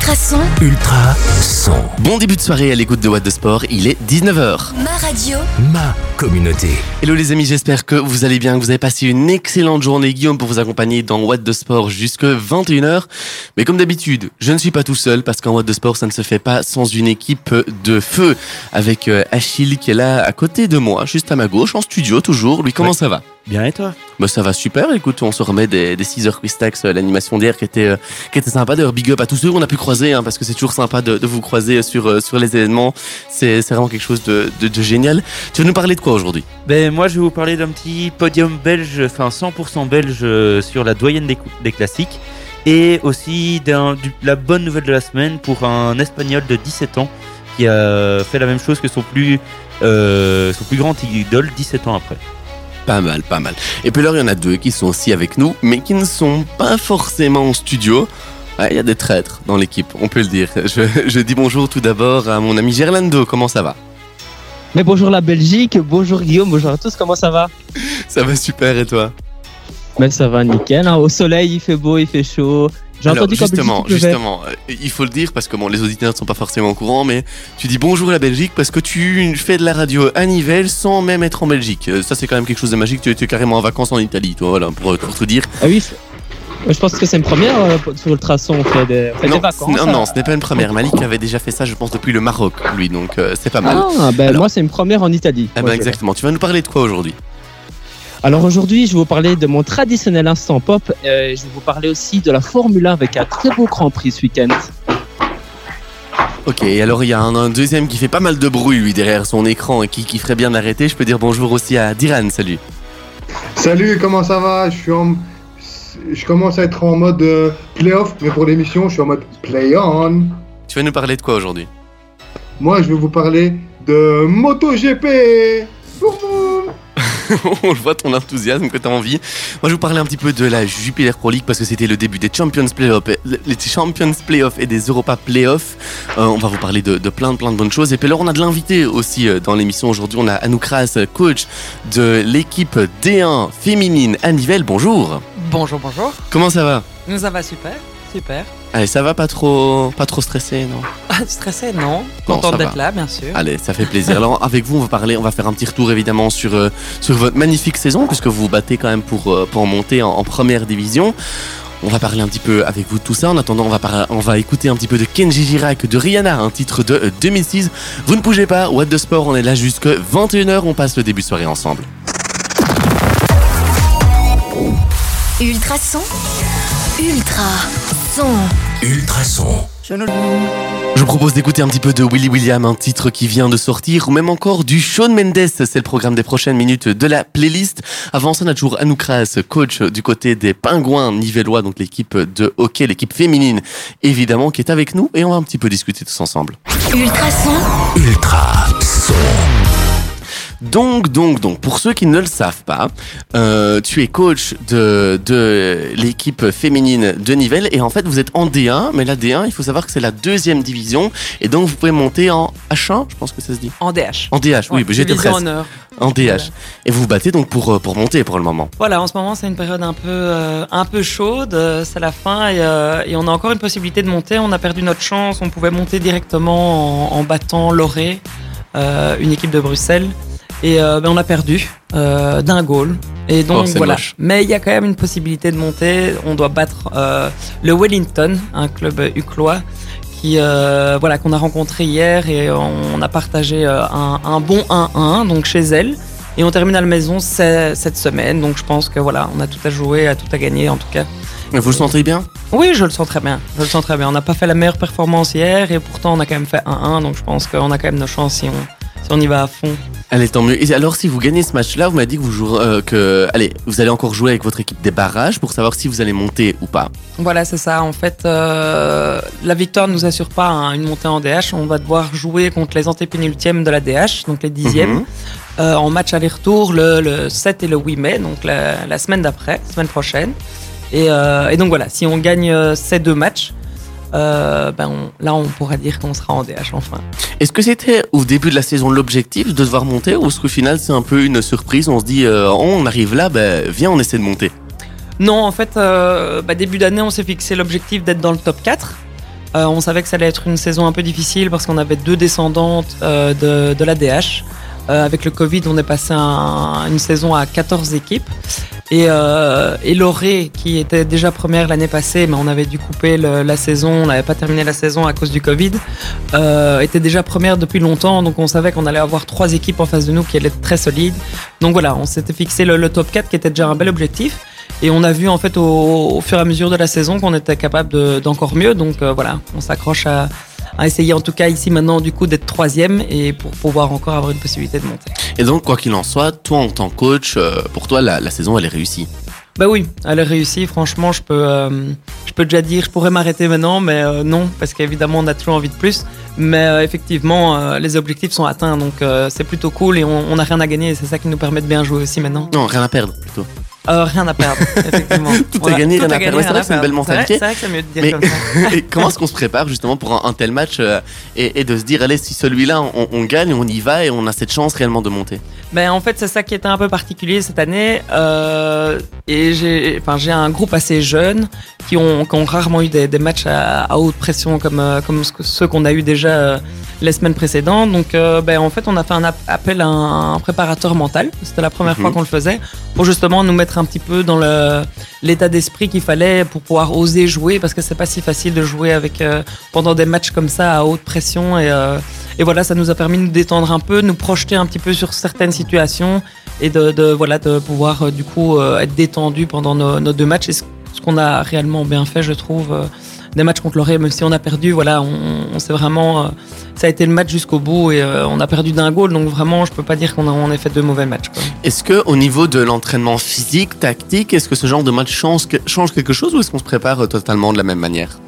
Ultrason, Ultra son. Bon début de soirée à l'écoute de What the Sport, il est 19h. ma radio, Ma communauté. Hello les amis, j'espère que vous allez bien, que vous avez passé une excellente journée. Guillaume pour vous accompagner dans What the Sport jusque 21h. Mais comme d'habitude, je ne suis pas tout seul parce qu'en What the Sport, ça ne se fait pas sans une équipe de feu. Avec euh, Achille qui est là à côté de moi, juste à ma gauche, en studio toujours. Lui, comment Ouais. ça va? Bien et toi Bah ça va super, écoute, on se remet des, des 6 heures Quiz Tax, euh, l'animation d'hier qui était, euh, qui était sympa. D'ailleurs, big up à tous ceux qu'on a pu croiser, hein, parce que c'est toujours sympa de, de vous croiser sur, euh, sur les événements. C'est vraiment quelque chose de, de, de génial. Tu veux nous parler de quoi aujourd'hui? Ben moi je vais vous parler d'un petit podium belge, enfin 100% belge sur la doyenne des, des classiques et aussi du- la bonne nouvelle de la semaine pour un espagnol de 17 ans qui a fait la même chose que son plus, euh, son plus grand idole 17 ans après. Pas mal, pas mal. Et puis alors, il y en a deux qui sont aussi avec nous, mais qui ne sont pas forcément en studio. Ouais, Il y a des traîtres dans l'équipe, on peut le dire. Je, je dis bonjour tout d'abord à mon ami Gerlando, comment ça va? Mais bonjour la Belgique, bonjour Guillaume, bonjour à tous, comment ça va? Ça va super et toi? Mais ça va nickel, hein. au soleil il fait beau, il fait chaud. J'ai Alors justement, justement, euh, il faut le dire parce que bon, les auditeurs ne sont pas forcément au courant, mais tu dis bonjour à la Belgique parce que tu fais de la radio à Nivelles sans même être en Belgique. Euh, Ça c'est quand même quelque chose de magique. Tu es carrément en vacances en Italie, toi, voilà, pour, pour tout dire. Ah oui, je pense que c'est une première euh, sur Ultrason, on fait des, on fait des non, vacances. non, hein. non, ce n'est pas une première. Malik avait déjà fait ça, je pense, depuis le Maroc, lui, donc euh, c'est pas mal. Ah, ben Alors- moi c'est une première en Italie. Moi, ben exactement. Tu vas nous parler de quoi aujourd'hui? Alors aujourd'hui, je vais vous parler de mon traditionnel instant pop. euh, je vais vous parler aussi de la Formule 1 avec un très beau Grand Prix ce week-end. Ok, et alors il y a un, un deuxième qui fait pas mal de bruit, lui, derrière son écran et qui, qui ferait bien d'arrêter. Je peux dire bonjour aussi à Diran, salut. Salut, comment ça va? Je suis en... Je commence à être en mode euh, playoff, mais pour l'émission, je suis en mode play on. Tu vas nous parler de quoi aujourd'hui? Moi, je vais vous parler de MotoGP. Boum, boum. On le voit ton enthousiasme que tu as envie. Moi, je vais vous parler un petit peu de la Jupiler Pro League parce que c'était le début des Champions Playoffs, les Champions et des Europa Playoffs. Euh, on va vous parler de, de plein, de plein de bonnes choses. Et puis alors, on a de l'invité aussi euh, dans l'émission aujourd'hui. On a Anouk Ras, coach de l'équipe D1 féminine à Nivelles. Bonjour. Bonjour, bonjour. Comment ça va? Nous, ça va super, super. Allez, ça va pas trop, pas trop stressé, non Ah, stressé, non. Ça d'être là, bien sûr. Allez, ça fait plaisir. Alors avec vous, on va parler, on va faire un petit retour évidemment sur euh, sur votre magnifique saison puisque vous vous battez quand même pour euh, pour monter en, en première division. On va parler un petit peu avec vous de tout ça. En attendant, on va par- on va écouter un petit peu de Kenji Girac de Rihanna, un titre de euh, 2006. Vous ne bougez pas. What the Sport, on est là jusque 21h. On passe le début de soirée ensemble. Ultrason, Ultra son. Ultra son. Je vous propose d'écouter un petit peu de Willy William, un titre qui vient de sortir, ou même encore du Shawn Mendes. C'est le programme des prochaines minutes de la playlist. Avant ça, on a toujours Anouk Ras, coach du côté des Pingouins nivellois, donc l'équipe de hockey, l'équipe féminine, évidemment, qui est avec nous, et on va un petit peu discuter tous ensemble. Ultrason, Ultra son. Donc, donc, donc, pour ceux qui ne le savent pas, euh, tu es coach de, de l'équipe féminine de Nivelles et en fait vous êtes en D1, mais la D1, il faut savoir que c'est la deuxième division et donc vous pouvez monter en H1, je pense que ça se dit. En DH. En DH, oui, Ouais, mais j'étais presque. honneur. En DH. Voilà. Et vous vous battez donc pour, euh, pour monter pour le moment. Voilà, en ce moment, c'est une période un peu, euh, un peu chaude. C'est la fin et, euh, et on a encore une possibilité de monter. On a perdu notre chance. On pouvait monter directement en, en battant Loré, une équipe de Bruxelles. Et euh, ben, on a perdu euh, d'un goal. Et donc Oh, voilà. moche. Mais il y a quand même une possibilité de monter. On doit battre euh, le Wellington, un club uclois, qui euh, voilà qu'on a rencontré hier et on a partagé euh, un, un bon 1-1 donc chez elle. Et on termine à la maison ce- cette semaine. Donc je pense que voilà, on a tout à jouer, à tout à gagner en tout cas. Vous le sentez bien? Oui, je le sens très bien. Je le sens très bien. On n'a pas fait la meilleure performance hier et pourtant on a quand même fait 1-1. Donc je pense qu'on a quand même nos chances si on, on y va à fond. Allez, tant mieux. Et alors, si vous gagnez ce match-là, vous m'avez dit que vous jouerez, euh, que, allez, vous allez encore jouer avec votre équipe des barrages pour savoir si vous allez monter ou pas. Voilà, c'est ça. En fait, euh, la victoire ne nous assure pas hein, une montée en DH. On va devoir jouer contre les antépénultièmes de la DH, donc les dixièmes, Mhm. euh, en match aller-retour le, le 7 et le 8 mai, donc la, la semaine d'après, semaine prochaine. Et, et donc voilà, si on gagne ces deux matchs, euh, ben on- là on pourra dire qu'on sera en DH enfin. Est-ce que c'était au début de la saison l'objectif de devoir monter ou est-ce qu'au final c'est un peu une surprise On se dit, euh, on arrive là, ben, viens, on essaie de monter? Non, en fait, euh, bah, début d'année, on s'est fixé l'objectif d'être dans le top 4. Euh, on savait que ça allait être une saison un peu difficile parce qu'on avait deux descendantes de, de la DH. Euh, avec le Covid, on est passé un- une saison à 14 équipes. Et, euh, et Loré, qui était déjà première l'année passée, mais on avait dû couper la saison, on n'avait pas terminé la saison à cause du Covid, euh, était déjà première depuis longtemps. Donc on savait qu'on allait avoir trois équipes en face de nous qui allaient être très solides. Donc voilà, on s'était fixé le, top 4 qui était déjà un bel objectif. Et on a vu en fait au, fur et à mesure de la saison qu'on était capable de- d'encore mieux. Donc voilà, on s'accroche à, à essayer en tout cas ici maintenant du coup d'être troisième et pour pouvoir encore avoir une possibilité de monter. Et donc, quoi qu'il en soit, toi en tant que coach, euh, pour toi, la, la saison, elle est réussie. Bah oui, elle est réussie. Franchement, je peux, euh, je peux déjà dire, je pourrais m'arrêter maintenant, mais euh, non, parce qu'évidemment, on a toujours envie de plus. Mais euh, effectivement, les objectifs sont atteints, donc c'est plutôt cool et on on n'a rien à gagner. Et c'est ça qui nous permet de bien jouer aussi maintenant. Non, rien à perdre plutôt. Euh, rien à perdre, effectivement. Tout On à gagner, rien à perdre. C'est vrai que c'est une belle mentalité. C'est vrai, c'est vrai que c'est mieux de dire Mais- comme ça. Et comment est-ce qu'on se prépare justement pour un, un tel match euh, et, et de se dire, allez, si celui-là, on, on gagne, on y va et on a cette chance réellement de monter? Ben, en fait, c'est ça qui était un peu particulier cette année. Euh, et j'ai, enfin, j'ai un groupe assez jeune qui ont, qui ont rarement eu des, des matchs à, à haute pression comme, euh, comme ceux qu'on a eu déjà euh, les semaines précédentes. Donc, euh, ben, en fait, on a fait un ap- appel à un, préparateur mental. C'était la première Mhm. fois qu'on le faisait pour justement nous mettre un petit peu dans l'état d'esprit qu'il fallait pour pouvoir oser jouer parce que c'est pas si facile de jouer avec euh, pendant des matchs comme ça à haute pression et euh, et voilà, ça nous a permis de nous détendre un peu, de nous projeter un petit peu sur certaines situations et de, de, voilà, de pouvoir du coup être détendu pendant nos, nos deux matchs. Et ce, qu'on a réellement bien fait, je trouve, euh, des matchs contre l'Oré, même si on a perdu, voilà, on, s'est vraiment, euh, ça a été le match jusqu'au bout et euh, on a perdu d'un goal, donc vraiment, je peux pas dire qu'on a, a fait deux mauvais matchs. Est-ce que au niveau de l'entraînement physique, tactique, est-ce que ce genre de match change, que- change quelque chose ou est-ce qu'on se prépare totalement de la même manière?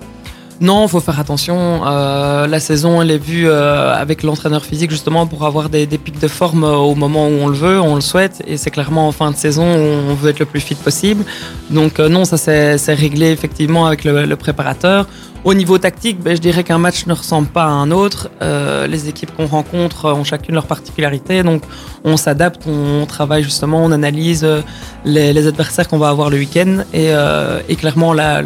Non, faut faire attention. Euh, la saison, elle est vue euh, avec l'entraîneur physique justement pour avoir des, pics de forme euh, au moment où on le veut, on le souhaite. Et c'est clairement en fin de saison où on veut être le plus fit possible. Donc non, ça c'est réglé effectivement avec le préparateur. Au niveau tactique, ben, je dirais qu'un match ne ressemble pas à un autre. Euh, les équipes qu'on rencontre ont chacune leur particularité. Donc on s'adapte, on travaille justement, on analyse euh, les, adversaires qu'on va avoir le week-end. Et, euh, clairement, là,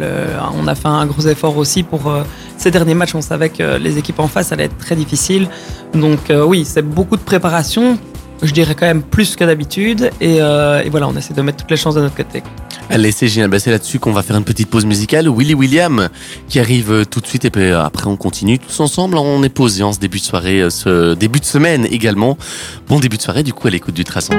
on a fait un gros effort aussi pour ces derniers matchs. On savait que les équipes en face allaient être très difficiles. Donc oui, c'est beaucoup de préparation. Je dirais quand même plus que d'habitude. Et, euh, et voilà, on essaie de mettre toutes les chances de notre côté. Allez, c'est génial. Bah, c'est là-dessus qu'on va faire une petite pause musicale. Willy William qui arrive euh, tout de suite et puis euh, après on continue tous ensemble. On est posé en ce début de soirée, ce début de semaine également. Bon début de soirée du coup à l'écoute du traçon.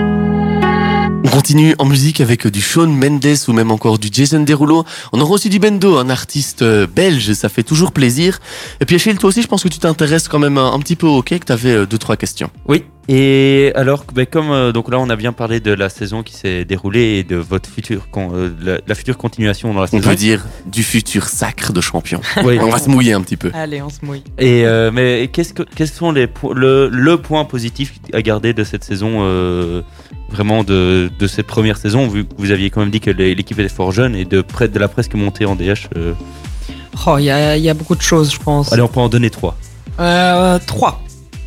On continue en musique avec euh, du Shawn Mendes ou même encore du Jason Derulo. On aura aussi du Bendo, un artiste euh, belge, ça fait toujours plaisir. Et puis Achille, toi aussi, je pense que tu t'intéresses quand même un, un petit peu au hockey, que tu avais deux, trois questions. Oui. Et alors, ben, comme euh, donc là, on a bien parlé de la saison qui s'est déroulée et de votre future, con- euh, la, la future continuation dans la On saison. peut dire du futur sacre de champion. Oui. On va se mouiller un petit peu. Allez, on se mouille. Et euh, mais qu'est-ce que quels sont les le, le point positif à garder de cette saison euh, vraiment de, de cette première saison vu que vous aviez quand même dit que l'équipe était fort jeune et de près de la presque montée en DH. euh, Oh, il y y a beaucoup de choses, je pense. Allez, on peut en donner trois. Euh, trois.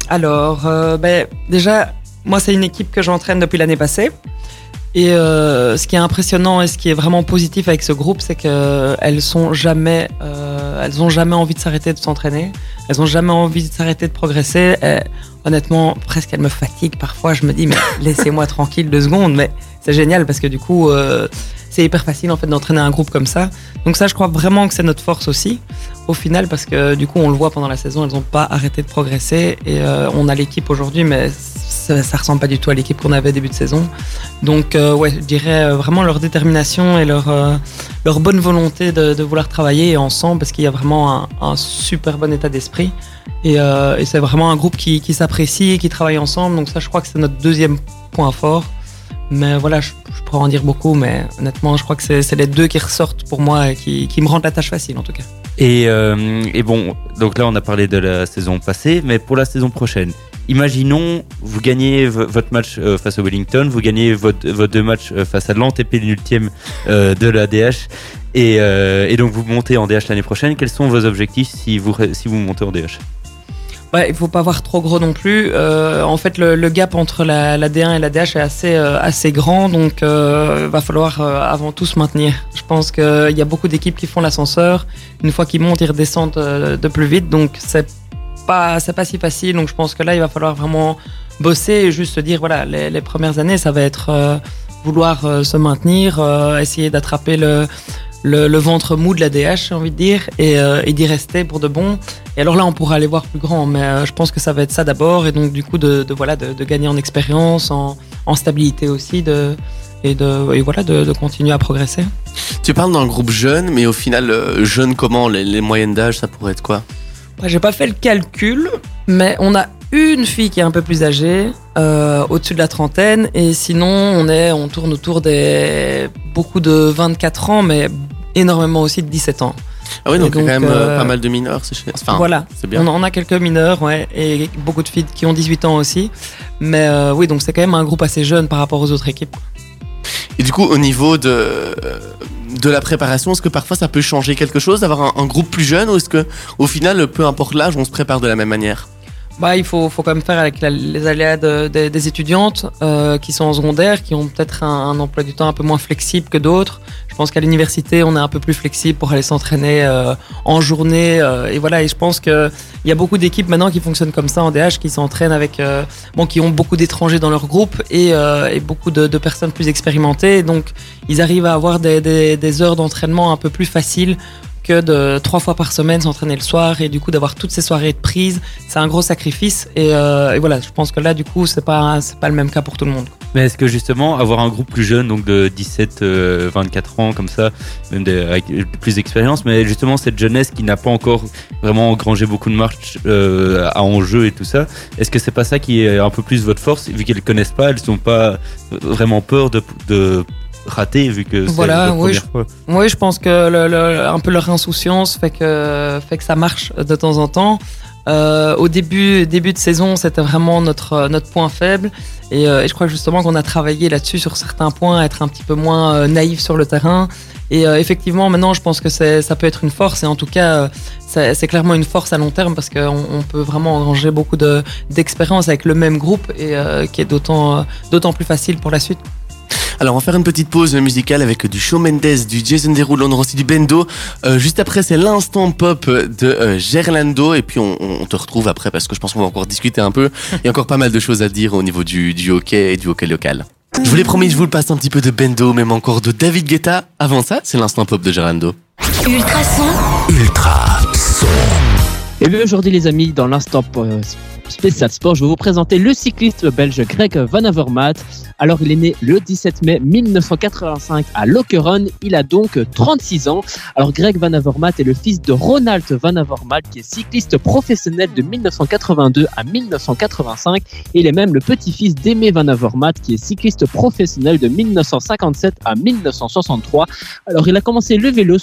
Alors, euh, ben, déjà, moi, c'est une équipe que j'entraîne depuis l'année passée. Et euh, ce qui est impressionnant et ce qui est vraiment positif avec ce groupe, c'est qu'elles sont jamais, euh, elles ont jamais envie de s'arrêter de s'entraîner. Elles ont jamais envie de s'arrêter de progresser. Honnêtement, presque elles me fatiguent parfois. Je me dis, mais laissez-moi tranquille deux secondes. Mais c'est génial parce que du coup, euh, c'est hyper facile en fait d'entraîner un groupe comme ça. Donc ça, je crois vraiment que c'est notre force aussi au final parce que du coup on le voit pendant la saison elles n'ont pas arrêté de progresser. Et euh, on a l'équipe aujourd'hui mais ça, ça ressemble pas du tout à l'équipe qu'on avait début de saison. Donc euh, ouais je dirais euh, vraiment leur détermination et leur euh, leur bonne volonté de, vouloir travailler ensemble parce qu'il y a vraiment un, super bon état d'esprit. Et, et c'est vraiment un groupe qui, qui s'apprécie qui travaille ensemble. Donc ça je crois que c'est notre deuxième point fort mais voilà, je, pourrais en dire beaucoup, mais honnêtement, je crois que c'est les deux qui ressortent pour moi et qui, qui me rendent la tâche facile en tout cas. Et, euh, et bon, donc là on a parlé de la saison passée, mais pour la saison prochaine, imaginons vous gagnez votre match euh, face au Wellington, vous gagnez votre, vos deux matchs euh, face à euh, de la DH, et, et donc vous montez en DH l'année prochaine. Quels sont vos objectifs si vous, si vous montez en DH Ouais, il faut pas voir trop gros non plus. Euh, en fait, le, le gap entre la, la D1 et la DH est assez, euh, assez grand, donc euh, va falloir euh, avant tout se maintenir. Je pense qu'il y a beaucoup d'équipes qui font l'ascenseur. Une fois qu'ils montent, ils redescendent euh, de plus vite, donc c'est pas, c'est pas si facile. Donc je pense que là, il va falloir vraiment bosser et juste se dire, voilà, les, les premières années, ça va être vouloir se maintenir, essayer d'attraper le, le, le ventre mou de la DH, j'ai envie de dire, et, euh, et d'y rester pour de bon. Et alors là, on pourra aller voir plus grand, mais euh, je pense que ça va être ça d'abord, et donc du coup de, de voilà de, de gagner en expérience, en, en stabilité aussi, de et de et voilà de, de continuer à progresser. Tu parles d'un groupe jeune, mais au final, euh, jeune comment? Les, les moyennes d'âge, ça pourrait être quoi? Ouais, J'ai pas fait le calcul, mais on a une fille qui est un peu plus âgée, euh, au-dessus de la trentaine, et sinon on est on tourne autour des beaucoup de 24 ans, mais énormément aussi de 17 ans. Ah oui, donc, donc, quand même euh, euh, pas mal de mineurs, enfin, voilà. c'est bien. On en a quelques mineurs, ouais, et beaucoup de filles qui ont 18 ans aussi. Mais euh, oui, donc c'est quand même un groupe assez jeune par rapport aux autres équipes. Et du coup, au niveau de, de la préparation, est-ce que parfois ça peut changer quelque chose d'avoir un, un groupe plus jeune ou est-ce que au final, peu importe l'âge, on se prépare de la même manière? Bah, il faut, faut quand même faire avec les aléas de- de- des étudiantes euh, qui sont en secondaire, qui ont peut-être un, emploi du temps un peu moins flexible que d'autres. Je pense qu'à l'université, on est un peu plus flexible pour aller s'entraîner euh, en journée. euh, et voilà, et je pense qu'il y a beaucoup d'équipes maintenant qui fonctionnent comme ça en DH, qui s'entraînent avec, bon, qui ont beaucoup d'étrangers dans leur groupe et, beaucoup de, personnes plus expérimentées. Donc, ils arrivent à avoir des heures d'entraînement un peu plus faciles de trois fois par semaine s'entraîner le soir et du coup d'avoir toutes ces soirées de prise, c'est un gros sacrifice et, euh, voilà, je pense que là du coup c'est pas pas le même cas pour tout le monde. Mais est-ce que justement, avoir un groupe plus jeune, donc de 17, euh, 24 ans, comme ça, même des- avec plus d'expérience, mais justement cette jeunesse qui n'a pas encore vraiment engrangé beaucoup de marches euh, à enjeu et tout ça, est-ce que c'est pas ça qui est un peu plus votre force, vu qu'elles connaissent pas, elles n'ont pas vraiment peur de rater, vu que c'est Voilà, la oui, je- fois Oui, je pense que le, le- un peu leur insouciance fait que fait que ça marche de temps en temps. Euh, au début début de saison, c'était vraiment notre notre point faible et, euh, et je crois justement qu'on a travaillé là-dessus sur certains points, être un petit peu moins euh, naïf sur le terrain. Et effectivement, maintenant, je pense que ça peut être une force et en tout cas, c'est clairement une force à long terme parce qu'on on peut vraiment engranger beaucoup de d'expérience avec le même groupe et qui est d'autant d'autant plus facile pour la suite. Alors, on va faire une petite pause musicale avec du Shawn Mendes, du Jason Derulo, on aura aussi du Bendo. Euh, juste après, c'est l'instant pop de euh, Gerlando. Et puis, on, on te retrouve après parce que je pense qu'on va encore discuter un peu. Il y a encore pas mal de choses à dire au niveau du, du hockey et du hockey local. Je vous l'ai promis, je vous le passe un petit peu de Bendo, même encore de David Guetta. Avant ça, c'est l'instant pop de Gerlando. Ultrason, Ultra son. Et bien aujourd'hui les amis, dans l'instant euh, spécial sport, je vais vous présenter le cycliste belge Greg Van Avermaet. Alors il est né le 17 mai 1985 à Lokeren, il a donc 36 ans. Alors Greg Van Avermaet est le fils de Ronald Van Avermaet qui est cycliste professionnel de 1982 à 1985 et il est même le petit-fils d'Aimé Van Avermaet qui est cycliste professionnel de 1957 à 1963. Alors il a commencé le vélo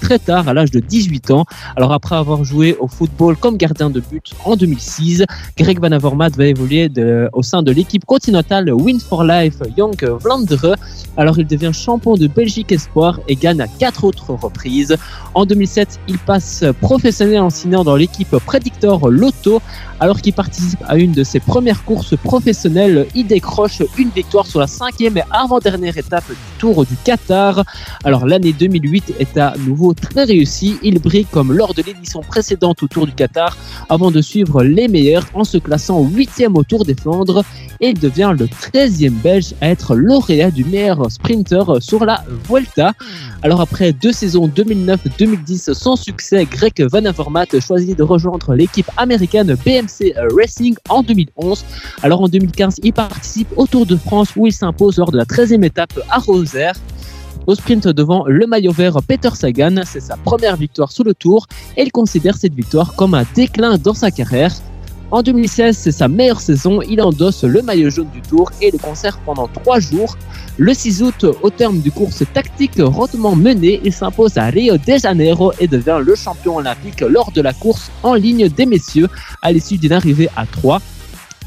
très tard à l'âge de 18 ans. Alors après avoir joué au football comme gardien de but en 2006, Greg Van Avermaet va évoluer au sein de l'équipe continentale Win for Life Young Vlaanderen. Alors il devient champion de Belgique Espoir et gagne à quatre autres reprises. En 2007, il passe professionnel en signant dans l'équipe Predictor Lotto. Alors qu'il participe à une de ses premières courses professionnelles, il décroche une victoire sur la cinquième et avant-dernière étape du Tour du Qatar. Alors l'année 2008 est à nouveau très réussie. Il brille comme lors de l'édition précédente au Tour du Qatar avant de suivre les meilleurs en se classant huitième au Tour des Flandres et il devient le 13e Belge à être lauréat du meilleur sprinter sur la Vuelta. Alors après deux saisons 2009-2010 sans succès, Greg Van Avermaet choisit de rejoindre l'équipe américaine BMC Racing en 2011. Alors en 2015, il participe au Tour de France où il s'impose lors de la 13e étape à Rosaire. Au sprint devant le maillot vert Peter Sagan, c'est sa première victoire sur le tour et il considère cette victoire comme un déclin dans sa carrière. En 2016, c'est sa meilleure saison, il endosse le maillot jaune du tour et le conserve pendant trois jours. Le 6 août, au terme du course tactique rondement menée, il s'impose à Rio de Janeiro et devient le champion olympique lors de la course en ligne des messieurs à l'issue d'une arrivée à 3.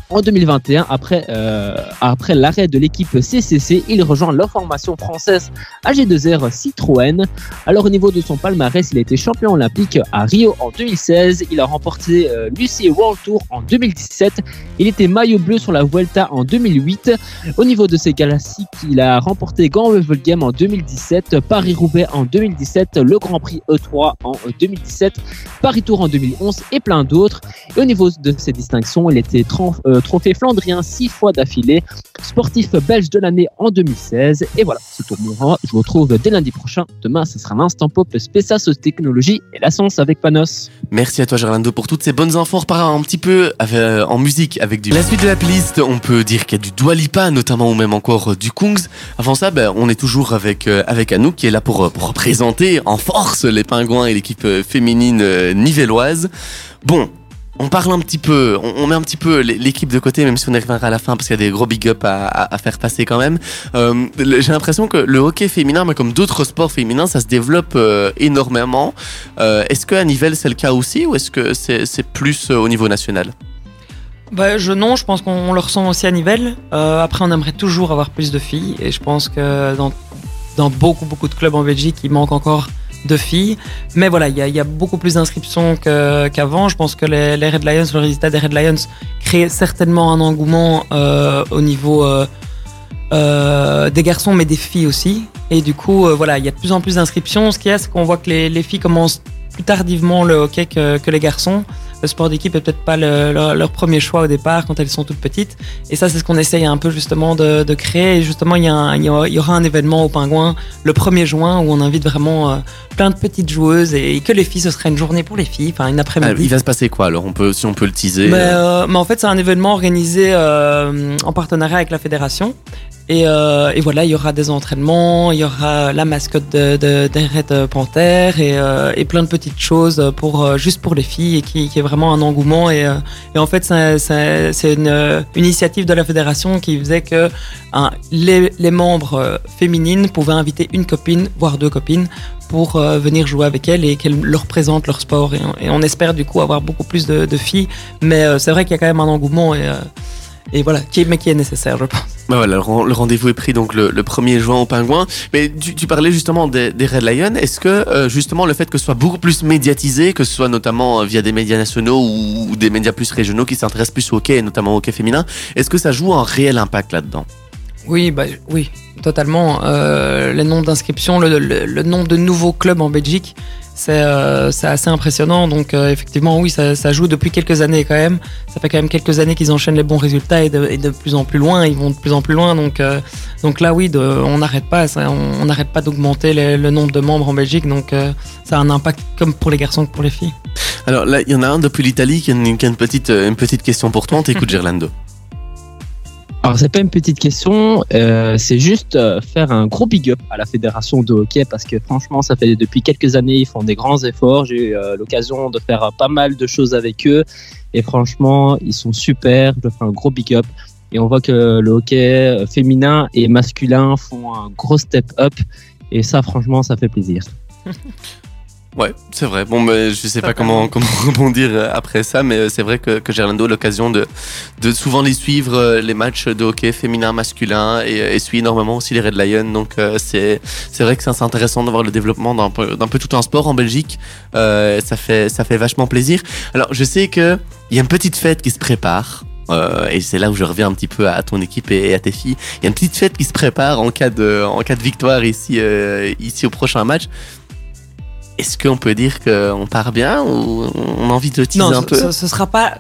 En 2021, après, euh, après l'arrêt de l'équipe CCC, il rejoint la formation française AG2R Citroën. Alors au niveau de son palmarès, il a été champion olympique à Rio en 2016. Il a remporté euh, l'UCI World Tour en 2017. Il était maillot bleu sur la Vuelta en 2008. Au niveau de ses classiques, il a remporté Grand Level Game en 2017, Paris-Roubaix en 2017, le Grand Prix E3 en 2017, Paris Tour en 2011 et plein d'autres. Et au niveau de ses distinctions, il était euh, trophée flandrien six fois d'affilée, sportif belge de l'année en 2016. Et voilà, c'est tout. Je vous retrouve dès lundi prochain. Demain, ce sera l'instant pop spécial sauce technologie et la science avec Panos. Merci à toi Gerlando pour toutes ces bonnes infos. On un petit peu euh, en musique avec du... La suite de la playlist, on peut dire qu'il y a du Dua Lipa notamment ou même encore euh, du Kungs. Avant ça, ben, on est toujours avec, euh, avec Anouk qui est là pour, euh, pour représenter en force les pingouins et l'équipe euh, féminine euh, nivelloise. Bon, on parle un petit peu, on, met un petit peu l'é- l'équipe de côté, même si on y reviendra à la fin parce qu'il y a des gros big up à, faire passer quand même. Euh, J'ai l'impression que le hockey féminin, mais comme d'autres sports féminins, ça se développe euh, énormément. Euh, est-ce qu'à Nivelles c'est le cas aussi ou est-ce que c'est plus au niveau national? Bah, je non, je pense qu'on le ressent aussi à Nivelles. Après, on aimerait toujours avoir plus de filles et je pense que dans, dans beaucoup beaucoup de clubs en Belgique, il manque encore de filles. Mais voilà, il y a, beaucoup plus d'inscriptions qu'avant. je pense que les, Red Lions, le résultat des Red Lions crée certainement un engouement euh, au niveau euh, euh, des garçons, mais des filles aussi. Et du coup, voilà, il y a de plus en plus d'inscriptions. Ce qu'il y a, c'est qu'on voit que les, les filles commencent plus tardivement le hockey que les garçons. Le sport d'équipe est peut-être pas le- leur, leur premier choix au départ quand elles sont toutes petites. Et ça, c'est ce qu'on essaye un peu justement de, de créer. Et justement, il y, a un- il y aura- un événement au Pingouin le 1er juin où on invite vraiment euh, plein de petites joueuses et, que les filles, ce sera une journée pour les filles, enfin une Ah, après-midi. Il va se passer quoi alors? On peut, Si on peut le teaser. Mais, euh, euh, mais en fait, c'est un événement organisé euh, en partenariat avec la fédération. Et, euh, et voilà, il y aura des entraînements, il y aura la mascotte de, de, des Red Panthers et, euh, plein de petites choses pour, euh, juste pour les filles et qui, est vraiment un engouement. Et, en fait, c'est- une, initiative de la fédération qui faisait que hein, les, membres féminines pouvaient inviter une copine, voire deux copines, pour venir jouer avec elles et qu'elles leur présentent leur sport. Et on, espère du coup avoir beaucoup plus de, filles. Mais c'est vrai qu'il y a quand même un engouement et voilà, qui est, nécessaire, je pense. voilà, le, ren- le rendez-vous est pris donc le, le 1er juin au Pingouin. Mais tu, parlais justement des, des Red Lions. Est-ce que euh, justement le fait que ce soit beaucoup plus médiatisé, que ce soit notamment euh, via des médias nationaux ou, ou des médias plus régionaux qui s'intéressent plus au hockey et notamment au hockey féminin, est-ce que ça joue un réel impact là-dedans? Oui, bah, oui, totalement. Euh, le nombre d'inscriptions, le, le- le nombre de nouveaux clubs en Belgique, c'est euh, assez impressionnant. Donc euh, effectivement, oui, ça, ça joue depuis quelques années quand même. Ça fait quand même quelques années qu'ils enchaînent les bons résultats et de, et de plus en plus loin. Ils vont de plus en plus loin. Donc, euh, donc là, oui, de- on n'arrête pas. ça, on n'arrête pas d'augmenter les- le nombre de membres en Belgique. Donc ça a un impact comme pour les garçons que pour les filles. Alors là, il y en a un depuis l'Italie qui a une, qui a une petite, une petite question pour toi. On t'écoute, Gerlando. Alors, c'est pas une petite question, euh, c'est juste euh, faire un gros big up à la fédération de hockey parce que franchement, ça fait depuis quelques années, ils font des grands efforts. J'ai eu euh, l'occasion de faire pas mal de choses avec eux et franchement, ils sont super. Je fais un gros big up et on voit que le hockey féminin et masculin font un gros step up et ça, franchement, ça fait plaisir. Ouais, c'est vrai. Bon, mais je sais pas comment, comment rebondir euh, après ça, mais euh, c'est vrai que, que Gerlando a l'occasion de, de souvent les suivre, euh, les matchs de hockey féminin, masculin, et, et suit énormément aussi les Red Lions. Donc, c'est c'est vrai que c'est intéressant de voir le développement d'un peu, d'un peu tout un sport en Belgique. Euh, ça, fait, ça fait vachement plaisir. Alors, je sais qu'il y a une petite fête qui se prépare. Euh, et c'est là où je reviens un petit peu à ton équipe et, et à tes filles. Il y a une petite fête qui se prépare en cas de, en cas de victoire ici, euh, ici au prochain match. Est-ce qu'on peut dire qu'on part bien ou on a envie de teaser Non, un ce, peu? ce- ce sera pas.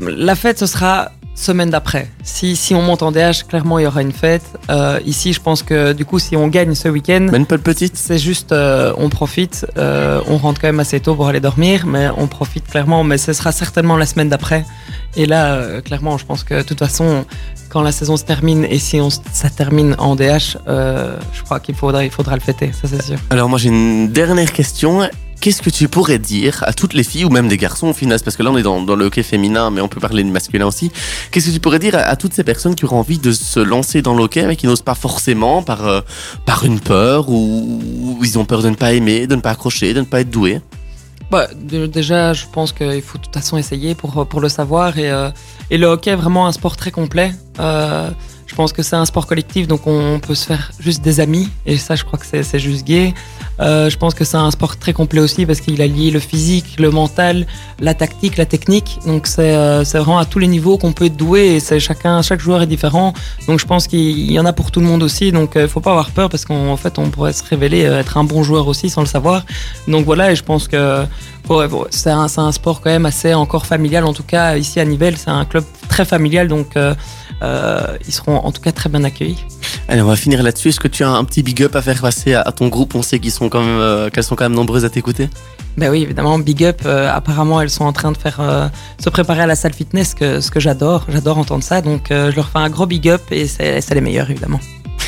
La fête, ce sera semaine d'après. Si, si on monte en DH, clairement, il y aura une fête. Euh, ici, je pense que du coup, si on gagne ce week-end, Même pas de petite c'est juste, euh, on profite. euh, on rentre quand même assez tôt pour aller dormir, mais on profite clairement. Mais ce sera certainement la semaine d'après. Et là, euh, clairement, je pense que de toute façon, quand la saison se termine et si on, ça termine en DH, je crois qu'il faudra, il faudra le fêter, ça c'est sûr. Alors moi j'ai une dernière question. Qu'est-ce que tu pourrais dire à toutes les filles ou même des garçons au final? Parce que là on est dans, le hockey féminin mais on peut parler du masculin aussi. Qu'est-ce que tu pourrais dire à, toutes ces personnes qui auraient envie de se lancer dans le hockey mais qui n'osent pas forcément par, euh, par une peur ou, ils ont peur de ne pas aimer, de ne pas accrocher, de ne pas être doués? Bah, déjà, je pense qu'il faut de toute façon essayer pour, pour le savoir. Et, euh, et le hockey est vraiment un sport très complet. Euh, je pense que c'est un sport collectif, donc on peut se faire juste des amis. Et ça, je crois que c'est juste gay. Euh, je pense que c'est un sport très complet aussi parce qu'il allie le physique, le mental, la tactique, la technique. Donc c'est euh, vraiment à tous les niveaux qu'on peut être doué. Et chacun, chaque joueur est différent. Donc je pense qu'il y en a pour tout le monde aussi. Donc il faut pas avoir peur parce qu'en fait, on pourrait se révéler euh, être un bon joueur aussi sans le savoir. Donc voilà, et je pense que Ouais, bon, c'est un, sport quand même assez encore familial. En tout cas, ici à Nivelles, c'est un club très familial, donc euh, euh, ils seront en tout cas très bien accueillis. Allez, on va finir là-dessus. Est-ce que tu as un petit big up à faire passer à, à ton groupe? On sait qu'ils sont quand même, euh, qu'elles sont quand même nombreuses à t'écouter. Ben oui, évidemment, big up. apparemment, elles sont en train de faire se préparer à la salle fitness, que, ce que j'adore. J'adore entendre ça, donc je leur fais un gros big up et c'est les meilleurs évidemment.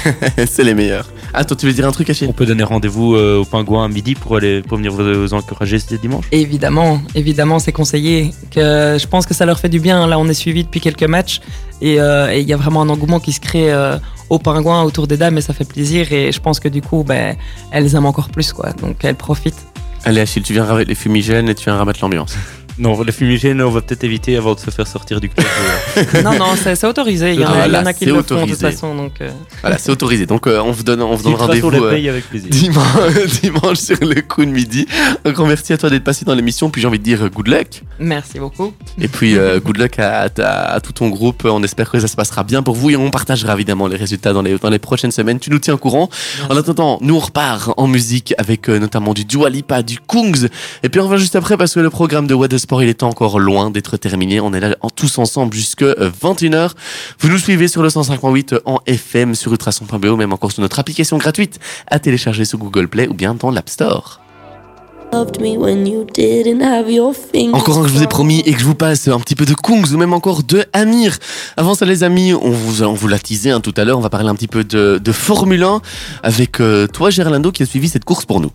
c'est les meilleurs. Attends, tu veux dire un truc, Achille On peut donner rendez-vous euh, au Pingouin à midi pour, aller, pour venir vous, vous encourager ce dimanche. Évidemment, évidemment, c'est conseillé. Que je pense que ça leur fait du bien. Là, on est suivi depuis quelques matchs et euh, il y a vraiment un engouement qui se crée euh, au pingouin autour des dames et ça fait plaisir. Et je pense que du coup, ben, elles aiment encore plus, quoi. Donc elles profitent. Allez, Achille, tu viens avec les fumigènes et tu viens rabattre l'ambiance. Non, les fumigènes, on va peut-être éviter avant de se faire sortir du club. euh. non, non, c'est autorisé. Il y en a, il y en Voilà, a qui c'est le font de toute autorisé. façon. Donc, euh, Voilà, c'est autorisé. Donc, euh, on vous donne, on vous donne rendez-vous. euh. Dimanche, dimanche sur le coup de midi. Un grand merci à toi d'être passé dans l'émission. Puis j'ai envie de dire good luck. merci beaucoup. Et puis euh, good luck à, à- à tout ton groupe. On espère que ça se passera bien pour vous et on partagera évidemment les résultats dans les, dans les prochaines semaines. Tu nous tiens au courant. En attendant, nous on repart en musique avec euh, notamment du Dua Lipa, du Kungs. Et puis on revient juste après parce que le programme de What the Sport il est encore loin d'être terminé. On est là en- tous ensemble jusque euh, 21h. Vous nous suivez sur le 158 en FM sur ultrason.be, même encore sur notre application gratuite à télécharger sur Google Play ou bien dans l'App Store. Encore un que je vous ai promis et que je vous passe un petit peu de Kungs ou même encore de Amir. Avant ça les amis, on vous, on vous l'a teasé hein, tout à l'heure, on va parler un petit peu de, de Formule 1 avec euh, toi Gerlando qui a suivi cette course pour nous.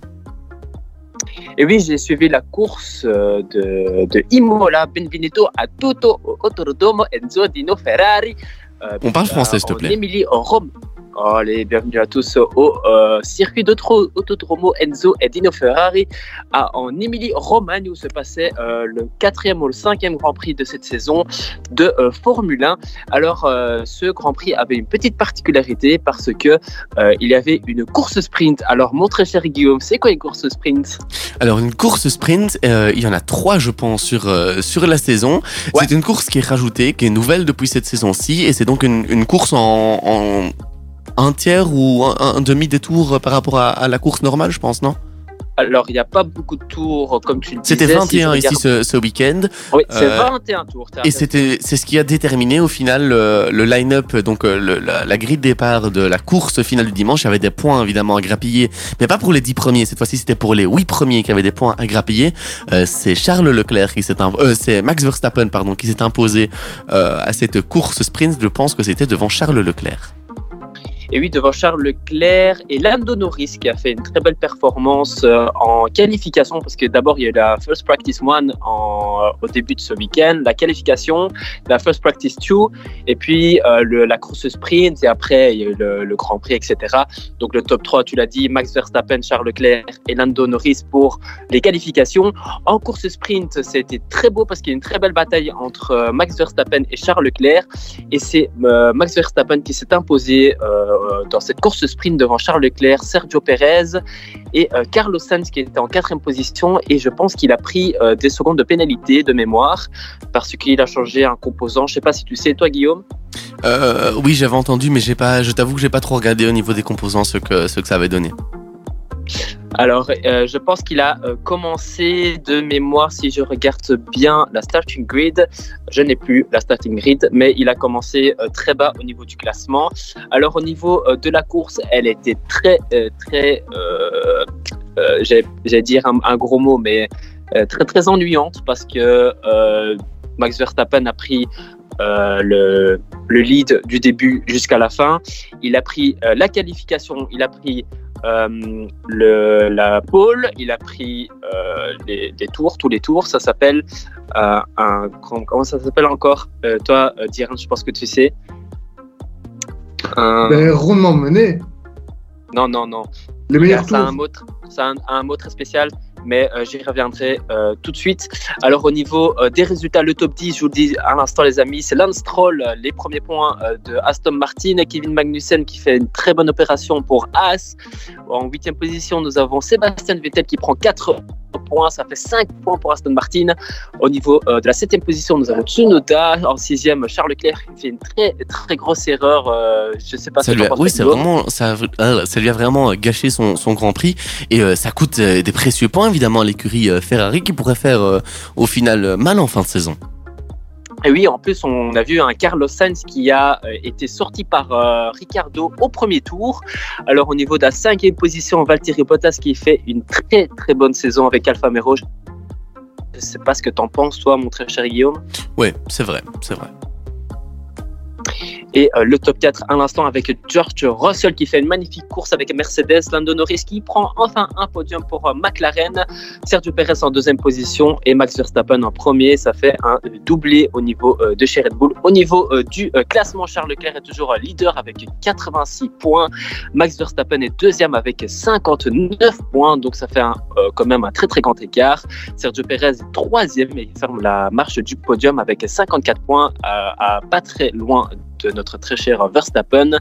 Et oui, j'ai suivi la course euh, de, de Imola Benvenuto a tutto Autodromo Enzo Dino Ferrari. Euh, On parle français, euh, s'il te en plaît. Émilie Rome. Oh, Allez, bienvenue à tous au euh, circuit d'auto- Autodromo Enzo et Dino Ferrari à, en Émilie-Romagne où se passait euh, le quatrième ou le cinquième Grand Prix de cette saison de euh, Formule 1. Alors, ce Grand Prix avait une petite particularité parce que il y avait une course sprint. Alors, mon très cher Guillaume, c'est quoi une course sprint? Alors une course sprint, il y en a trois je pense sur, sur la saison. Ouais. C'est une course qui est rajoutée, qui est nouvelle depuis cette saison-ci et c'est donc une, course en, un tiers ou un, demi-détour par rapport à la course normale je pense, non? Alors, il n'y a pas beaucoup de tours, comme tu le disais. C'était si je 21 ici regarde- ce, ce week-end Oui, c'est Euh, 21 tours. t'as et c'était c'est ce qui a déterminé au final le, le line-up, donc euh, le- la, la grille de départ de la course finale du dimanche. Il y avait des points évidemment à grappiller, mais pas pour les 10 premiers. Cette fois-ci, c'était pour les 8 premiers qui avaient des points à grappiller. Euh, c'est Charles Leclerc qui s'est euh, c'est Max Verstappen pardon qui s'est imposé euh, à cette course sprint. Je pense que c'était devant Charles Leclerc. Et oui, devant Charles Leclerc et Lando Norris qui a fait une très belle performance euh, en qualification parce que d'abord il y a eu la First Practice One en, euh, au début de ce week-end, la qualification, la First Practice 2 et puis euh, la course sprint et après il y a eu le, Grand Prix, etc. Donc le top 3, tu l'as dit, Max Verstappen, Charles Leclerc et Lando Norris pour les qualifications. En course sprint, c'était très beau parce qu'il y a une très belle bataille entre Max Verstappen et Charles Leclerc et c'est Max Verstappen qui s'est imposé dans cette course sprint devant Charles Leclerc, Sergio Perez et euh, Carlos Sainz qui était en quatrième position et je pense qu'il a pris euh, des secondes de pénalité de mémoire parce qu'il a changé un composant. Je sais pas si tu sais toi Guillaume? Euh, oui, j'avais entendu, mais j'ai pas. Je t'avoue que j'ai pas trop regardé au niveau des composants ce que ce que ça avait donné. Alors, euh, je pense qu'il a euh, commencé de mémoire, si je regarde bien la starting grid. Je n'ai plus la starting grid, mais il a commencé euh, très bas au niveau du classement. Alors, au niveau de la course, elle était très, très, j'ai- dire un, gros mot, mais très, très ennuyante parce que Max Verstappen a pris le, le lead du début jusqu'à la fin. Il a pris la qualification, il a pris euh, le, la pole, il a pris euh, les, les tours, tous les tours. Ça s'appelle euh, un. Comment ça s'appelle encore? Toi, Diran, je pense que tu sais. Un- Ben, rondement mené. Non, non, non. Y a- meilleurs ça a un tours. mot, tr- ça a un, un mot très spécial. Mais euh, j'y reviendrai euh, tout de suite. Alors au niveau euh, des résultats, le top 10, je vous le dis à l'instant les amis, c'est Lance Stroll, euh, les premiers points de Aston Martin, Kevin Magnussen qui fait une très bonne opération pour As. En huitième position, nous avons Sébastien Vettel qui prend 4 points, ça fait 5 points pour Aston Martin. Au niveau euh, de la septième position, nous avons Tsunoda. En sixième, Charles Leclerc qui fait une très très grosse erreur. euh, je sais pas Ça que lui a, oui, c'est vraiment, ça, ça lui a vraiment gâché son, son Grand Prix et euh, ça coûte des précieux points évidemment à l'écurie euh, Ferrari qui pourrait faire euh, au final euh, mal en fin de saison. Et oui, en plus, on a vu un Carlos Sainz qui a été sorti par euh, Ricardo au premier tour. Alors, au niveau de la cinquième position, Valtteri Bottas qui fait une très très bonne saison avec Alfa Romeo. Je ne sais pas ce que t'en penses, toi, mon très cher Guillaume. Ouais, c'est vrai, c'est vrai. Et euh, le top 4 à l'instant avec George Russell qui fait une magnifique course avec Mercedes, Lando Norris qui prend enfin un podium pour euh, McLaren, Sergio Perez en deuxième position et Max Verstappen en premier. Ça fait un doublé au niveau euh, de chez Red Bull. Au niveau du classement, Charles Leclerc est toujours leader avec 86 points. Max Verstappen est deuxième avec 59 points, donc ça fait quand même un très très grand écart. Sergio Perez est troisième et il ferme la marche du podium avec 54 points à, pas très loin notre très cher Verstappen.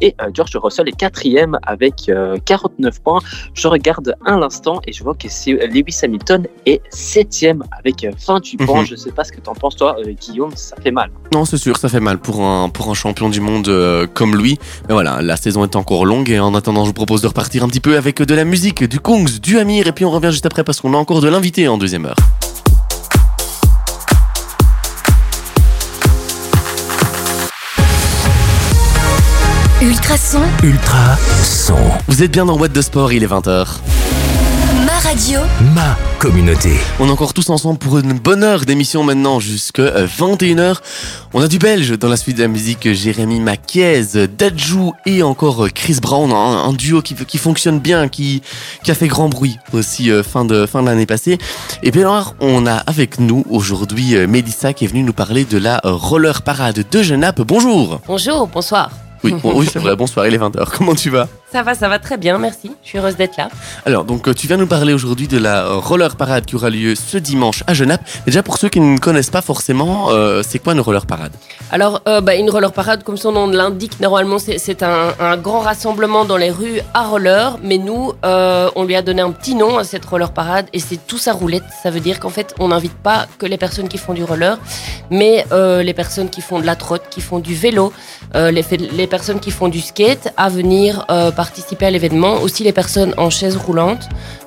Et euh, George Russell est quatrième avec euh, 49 points. Je regarde un instant et je vois que c'est Lewis Hamilton est septième avec euh, 28 points. Mhm. Je sais pas ce que t'en penses toi, euh, Guillaume, ça fait mal. Non, c'est sûr, ça fait mal pour un, pour un champion du monde euh, comme lui. Mais voilà, la saison est encore longue et en attendant, je vous propose de repartir un petit peu avec de la musique, du Kongs, du Amir et puis on revient juste après parce qu'on a encore de l'invité en deuxième heure. Ultrason, Ultra son. Vous êtes bien dans What de Sport, il est 20h. ma radio, Ma communauté. On est encore tous ensemble pour une bonne heure d'émission maintenant, jusque 21h. On a du belge dans la suite de la musique, Jérémy Maquiez, Dadju et encore euh, Chris Brown, un, un duo qui, qui fonctionne bien, qui, qui a fait grand bruit aussi euh, fin de, fin de l'année passée. Et puis alors, on a avec nous aujourd'hui euh, Mélissa qui est venue nous parler de la euh, roller parade de Genappe. Bonjour Bonjour, bonsoir. Oui, bon, oui c'est vrai, bonsoir, il est 20h. Comment tu vas? Ça va, ça va très bien, merci. Je suis heureuse d'être là. Alors, donc, euh, tu viens nous parler aujourd'hui de la euh, roller parade qui aura lieu ce dimanche à Genappe. Déjà, pour ceux qui ne connaissent pas forcément, euh, c'est quoi une roller parade? Alors, euh, bah, une roller parade, comme son nom l'indique, normalement, c'est- un, un grand rassemblement dans les rues à roller. Mais nous, euh, on lui a donné un petit nom à cette roller parade et c'est tout sa roulette. Ça veut dire qu'en fait, on n'invite pas que les personnes qui font du roller, mais les personnes qui font de la trotte, qui font du vélo, les, les personnes qui font du skate à venir participer à l'événement. Aussi les personnes en chaise roulante.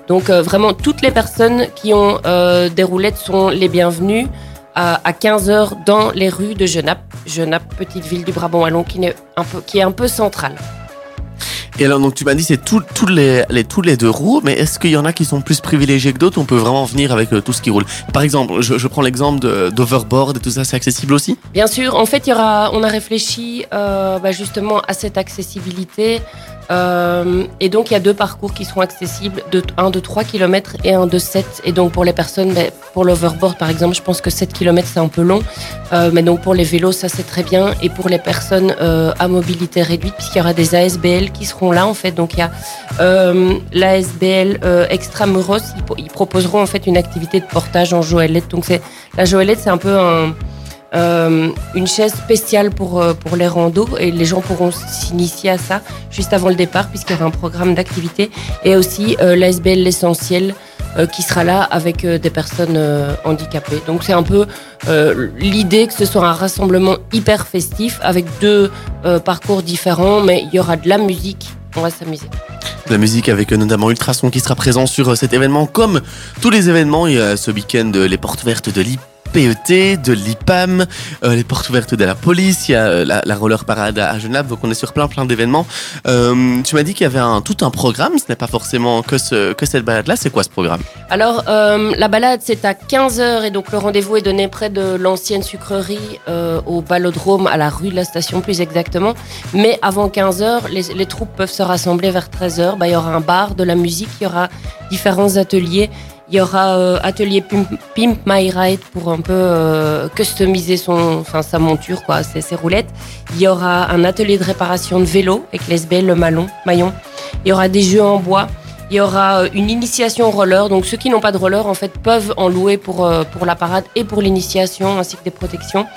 Donc euh, vraiment, toutes les personnes qui ont euh, des roulettes sont les bienvenues à, à 15h dans les rues de Genappe. Genappe, petite ville du Brabant Wallon qui est un peu, qui est un peu centrale. Et alors, donc, tu m'as dit c'est tout- tous les, les, tous les deux roues, mais est-ce qu'il y en a qui sont plus privilégiés que d'autres? On peut vraiment venir avec euh, tout ce qui roule. Par exemple, je, je prends l'exemple d'Overboard et tout ça, c'est accessible aussi? Bien sûr, en fait, il y aura, on a réfléchi euh, bah, justement à cette accessibilité. Euh, et donc, il y a deux parcours qui seront accessibles, un de 3 km et un de 7. Et donc, pour les personnes, bah, pour l'overboard par exemple, je pense que 7 km c'est un peu long. Euh, mais donc, pour les vélos, ça c'est très bien. Et pour les personnes euh, à mobilité réduite, puisqu'il y aura des ASBL qui seront là en fait. Donc, il y a l'ASBL Extramuros, ils, ils proposeront en fait une activité de portage en joëlette. Donc, la joëlette, c'est un peu un euh, une chaise spéciale pour, euh, pour les randos et les gens pourront s'initier à ça juste avant le départ puisqu'il y aura un programme d'activité et aussi euh, l'ASBL L'Essentiel euh, qui sera là avec euh, des personnes euh, handicapées. Donc c'est un peu l'idée que ce soit un rassemblement hyper festif avec deux parcours différents mais il y aura de la musique, on va s'amuser. De la musique avec notamment Ultrason qui sera présent sur cet événement. Comme tous les événements, il y a ce week-end les portes ouvertes de l'IPET, de l'IPAM, euh, les portes ouvertes de la police, il y a euh, la, roller parade à Genappe, donc on est sur plein plein d'événements. Euh, tu m'as dit qu'il y avait un, tout un programme, ce n'est pas forcément que, ce, que cette balade-là, c'est quoi ce programme? Alors, la balade, c'est à 15h et donc le rendez-vous est donné près de l'ancienne sucrerie au Ballodrome, à la rue de la station plus exactement. Mais avant 15h, les, les troupes peuvent se rassembler vers 13h. Bah, il y aura un bar, de la musique, il y aura différents ateliers. Il y aura euh, atelier Pimp, My Ride pour un peu euh, customiser son, enfin, sa monture, ses, roulettes. Il y aura un atelier de réparation de vélo avec l'SBL, le Malon, Maillon. Il y aura des jeux en bois. Il y aura euh, une initiation au roller. Donc ceux qui n'ont pas de roller, en fait, peuvent en louer pour, euh, pour la parade et pour l'initiation, ainsi que des protections.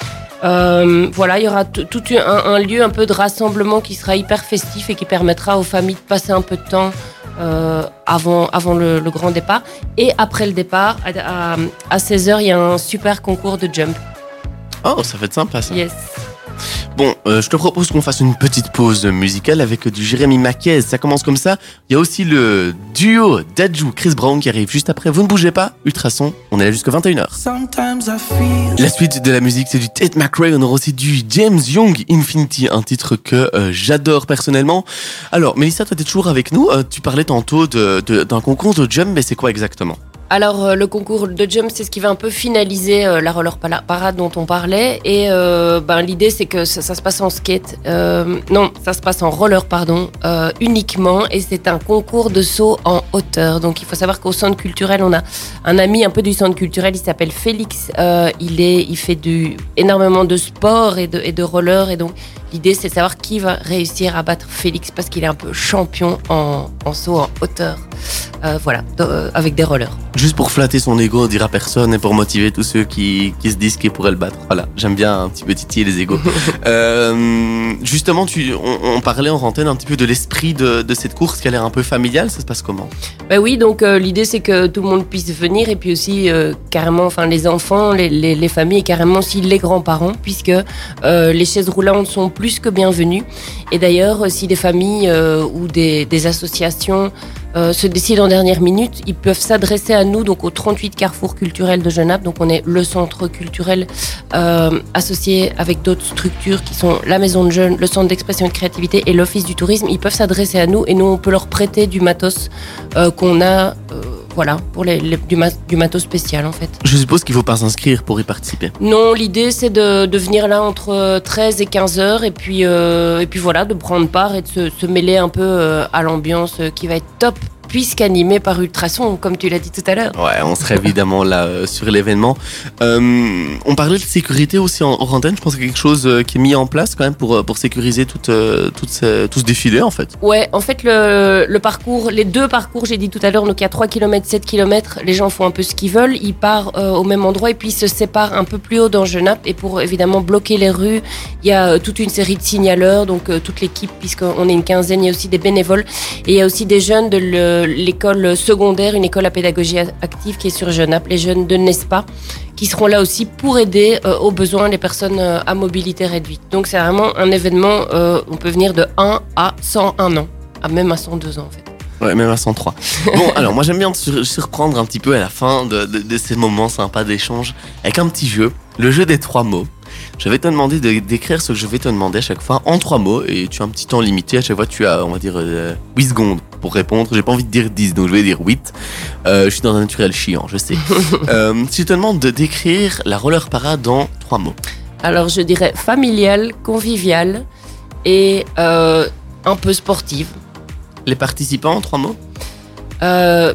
Euh, voilà, il y aura tout un, un lieu un peu de rassemblement qui sera hyper festif et qui permettra aux familles de passer un peu de temps euh, avant, avant le, le grand départ. Et après le départ, à, à, 16h, il y a un super concours de jump. Oh, ça va être sympa ça. Yes. Bon, euh, je te propose qu'on fasse une petite pause musicale avec du Jérémy Maquez. Ça commence comme ça. Il y a aussi le duo Dajou Chris Brown qui arrive juste après. Vous ne bougez pas, Ultrason. On est là jusqu'à 21h. La suite de la musique, c'est du Tate McRae. On aura aussi du James Young Infinity, un titre que euh, j'adore personnellement. Alors, Mélissa, toi, t'es toujours avec nous. Euh, tu parlais tantôt de- de- d'un concours de jump, mais c'est quoi exactement? Alors, euh, le concours de jump, c'est ce qui va un peu finaliser euh, la roller parade dont on parlait. Et euh, ben, l'idée, c'est que ça, ça se passe en skate. Euh, non, ça se passe en roller, pardon, euh, uniquement. Et c'est un concours de saut en hauteur. Donc, il faut savoir qu'au centre culturel, on a un ami un peu du centre culturel. Il s'appelle Félix. Euh, il, est, il fait du, énormément de sport et de, et de roller. Et donc, l'idée, c'est de savoir qui va réussir à battre Félix parce qu'il est un peu champion en, en saut en hauteur. Euh, voilà, euh, avec des rollers. Juste pour flatter son ego, dire à personne et pour motiver tous ceux qui, qui se disent qu'ils pourraient le battre. Voilà, j'aime bien un petit peu titiller les égos. Euh, justement, tu, on, on parlait en antenne un petit peu de l'esprit de, de cette course qui a l'air un peu familiale. Ça se passe comment? Bah oui, donc l'idée c'est que tout le monde puisse venir et puis aussi carrément, enfin les enfants, les, les- les familles et carrément aussi les grands-parents, puisque les chaises roulantes sont plus que bienvenues. Et d'ailleurs, euh, si des familles euh, ou des, associations euh, se décident en dernière minute, ils peuvent s'adresser à nous, donc au 38 Carrefour culturel de Genappe. Donc on est le centre culturel associé avec d'autres structures qui sont la Maison de Jeunes, le Centre d'expression et de créativité et l'Office du tourisme. Ils peuvent s'adresser à nous et nous on peut leur prêter du matos qu'on a, voilà, pour les, les- du, ma- du matos spécial en fait. Je suppose qu'il faut pas s'inscrire pour y participer. Non, l'idée c'est de, de venir là entre euh, 13 et 15 heures et puis, euh, et puis voilà, de prendre part et de se, se mêler un peu euh, à l'ambiance euh, qui va être top puisqu'animée par Ultrason, comme tu l'as dit tout à l'heure. Ouais, on serait évidemment là euh, sur l'événement. Euh, on parlait de sécurité aussi en, en antenne. Je pense a quelque chose euh, qui est mis en place quand même pour, pour sécuriser toute, toute ce- tout ce défilé en fait. Ouais, en fait, le, le parcours, les deux parcours, j'ai dit tout à l'heure, donc il y a 3 km, 7 km, les gens font un peu ce qu'ils veulent, ils partent au même endroit et puis ils se séparent un peu plus haut dans Genappe. Et pour évidemment bloquer les rues, il y a toute une série de signaleurs, donc toute l'équipe, puisqu'on est une quinzaine, il y a aussi des bénévoles et il y a aussi des jeunes de le- l'école secondaire, une école à pédagogie active qui est sur Genappe, les jeunes de NESPA, qui seront là aussi pour aider euh, aux besoins des personnes euh, à mobilité réduite. Donc c'est vraiment un événement, euh, on peut venir de 1 à 101 ans, à même à 102 ans en fait. Ouais, même à 103. Bon, alors moi j'aime bien te sur- surprendre un petit peu à la fin de, de- de ces moments sympas d'échange avec un petit jeu, le jeu des trois mots. Je vais te demander de d'écrire ce que je vais te demander à chaque fois en trois mots et tu as un petit temps limité. À chaque fois, tu as, on va dire, euh, 8 secondes pour répondre. J'ai pas envie de dire 10, donc je vais dire 8. Euh, je suis dans un naturel chiant, je sais. euh, si je te demande de décrire la roller parade en trois mots. Alors je dirais familiale, conviviale et euh, un peu sportive. Les participants en trois mots? Euh,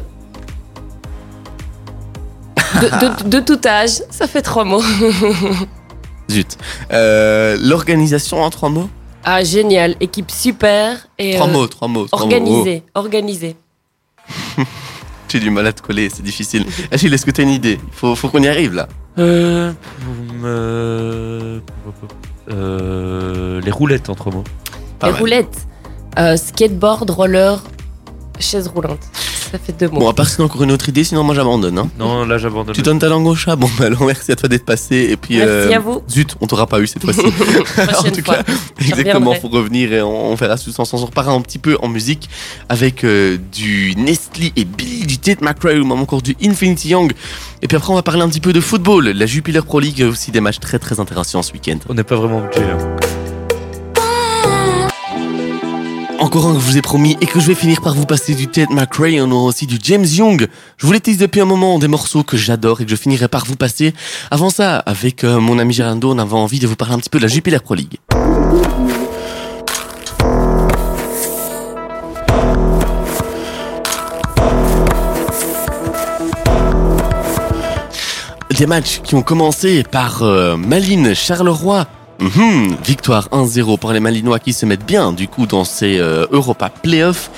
de, de- de tout âge, ça fait trois mots. Zut. Euh, L'organisation en trois mots ah génial, équipe super et Trois euh, mots, trois mots. trois mots. organisée, organisée. J'ai du mal à te coller, c'est difficile. Achille, est-ce que tu as une idée? Il faut, faut qu'on y arrive là. Euh, me- euh, les roulettes en trois mots. Pas Les mal. roulettes, euh, skateboard, roller, chaise roulante. Ça fait deux mots. Bon, à part si t'as encore une autre idée, sinon moi j'abandonne. Hein. Non, là j'abandonne. Tu donnes ta langue au chat Bon, bah alors merci à toi d'être passé. Et puis, Merci euh, à vous. zut, on t'aura pas eu cette fois-ci. en tout fois. cas, exactement, faut revenir et on, on verra tous ensemble. On repart un petit peu en musique avec euh, du Nestlé et Billy, du Tate McRae, ou même encore du Infinity Young. Et puis après, on va parler un petit peu de football. La Jupiler Pro League, a aussi des matchs très très intéressants ce week-end. On n'est pas vraiment obligé. hein. Encore un que je vous ai promis et que je vais finir par vous passer du Ted McRae, on aura aussi du James Young. Je vous les depuis un moment, des morceaux que j'adore et que je finirai par vous passer. Avant ça, avec euh, mon ami Gerando, on avait envie de vous parler un petit peu de la Jupiler Pro League. Des matchs qui ont commencé par euh, Malines Charleroi Mhm, victoire 1-0 pour les Malinois qui se mettent bien du coup dans ces euh, Europa Playoffs.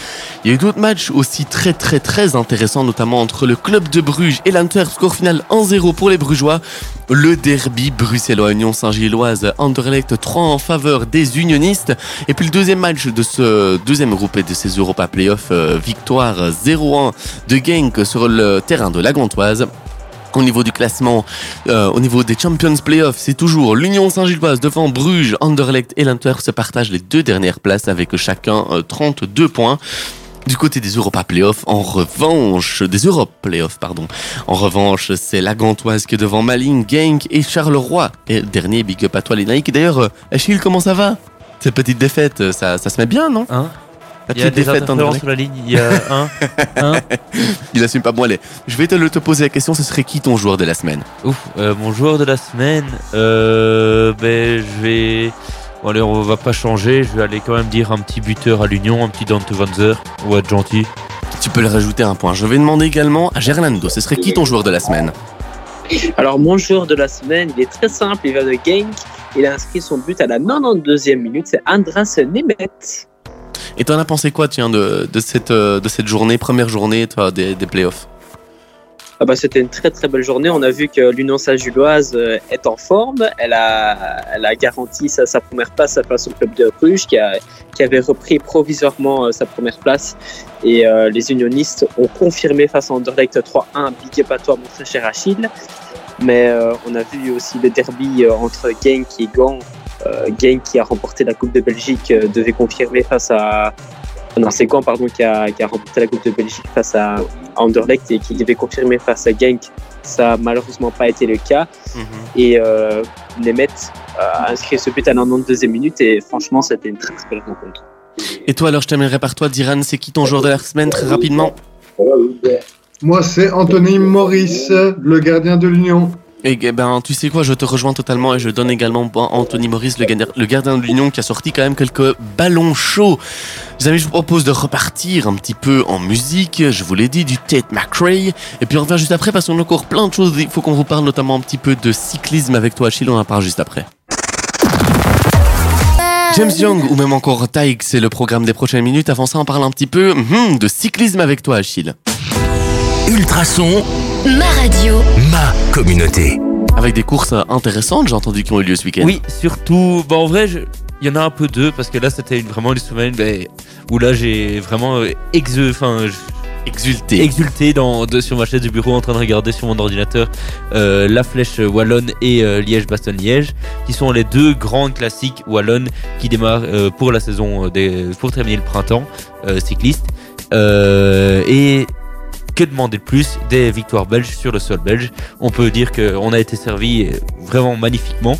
Il y a eu d'autres matchs aussi très très très intéressants, notamment entre le club de Bruges et l'Inter. Score final 1-0 pour les Brugeois. Le derby bruxellois Union Saint-Gilloise Anderlecht 3 en faveur des unionistes. Et puis le deuxième match de ce deuxième groupe de ces Europa Playoffs, euh, victoire 0-1 de Genk sur le terrain de la Gantoise. Au niveau du classement, euh, au niveau des Champions Playoffs, c'est toujours l'Union Saint-Gilloise devant Bruges, Anderlecht et l'Inter se partagent les deux dernières places avec chacun euh, 32 points. Du côté des Europa Playoffs, en revanche, des Europe Playoffs, pardon. En revanche, c'est la Gantoise qui est devant Malines, Genk et Charleroi. Et dernier, big up à toi. D'ailleurs, euh, Achille, comment ça va? Cette petite défaite, euh, ça, ça se met bien, non? Hein? La Il y a des interférences sur la ligne. Il y a un. un. Il assume pas bon, allez. Je vais te, le, te poser la question, ce serait qui ton joueur de la semaine? Ouf, euh, mon joueur de la semaine, euh, ben je vais. Bon, allez, on va pas changer. Je vais aller quand même dire un petit buteur à l'Union, un petit Dante Vanzer. On va être gentil. Tu peux le rajouter un point. Je vais demander également à Gerlando, ce serait qui ton joueur de la semaine? Alors, mon joueur de la semaine, il est très simple. Il va de Genk. Il a inscrit son but à la 92e minute. C'est Andras Nemet. Et t'en as pensé quoi, tiens, de, de, cette, euh, de cette journée, première journée, toi, des, des playoffs? Ah bah, C'était une très très belle journée. On a vu que l'Union Saint-Gilloise euh, est en forme. Elle a, elle a garanti sa, sa première place face au club de Bruges qui, a, qui avait repris provisoirement euh, sa première place. Et les unionistes ont confirmé face à Anderlecht 3-1. Big up à toi, mon très cher Achille. Mais on a vu aussi le derby entre Genk et Gand. Euh, Genk qui a remporté la Coupe de Belgique euh, devait confirmer face à. Non, c'est Gand pardon, qui a, qui a remporté la Coupe de Belgique face à Anderlecht et qui devait confirmer face à Genk. Ça n'a malheureusement pas été le cas. Et euh, Nemet a inscrit ce but à la 92e minute et franchement, c'était une très très belle rencontre. Et toi, alors, je terminerai par toi, Diran, c'est qui ton joueur de la semaine, très rapidement? Moi, c'est Anthony Maurice, le gardien de l'Union. Et eh ben, tu sais quoi, je te rejoins totalement et je donne également Anthony Maurice, le gardien, le gardien de l'Union, qui a sorti quand même quelques ballons chauds. Les amis, je vous propose de repartir un petit peu en musique. Je vous l'ai dit, du Tate McRae. Et puis on revient juste après parce qu'on a encore plein de choses. Il faut qu'on vous parle notamment un petit peu de cyclisme avec toi, Achille. On en parle juste après. James Young ou même encore Tyke, c'est le programme des prochaines minutes. Avant ça, on parle un petit peu hum, de cyclisme avec toi, Achille. Ultrason, Ma radio. ma communauté. Avec des courses intéressantes, j'ai entendu, qui ont eu lieu ce week-end. Oui, surtout. Bah, en vrai, je- il y en a un peu deux parce que là, c'était une- vraiment une semaine ben, où là, j'ai vraiment euh, exe, enfin, je- Exulté. exulté dans, de- sur ma chaise de bureau en train de regarder sur mon ordinateur euh, la flèche wallonne et euh, Liège-Bastogne-Liège, qui sont les deux grandes classiques wallonnes qui démarrent euh, pour la saison des, pour terminer le printemps euh, cycliste. Euh, et que demander de plus des victoires belges sur le sol belge On peut dire qu'on a été servi vraiment magnifiquement.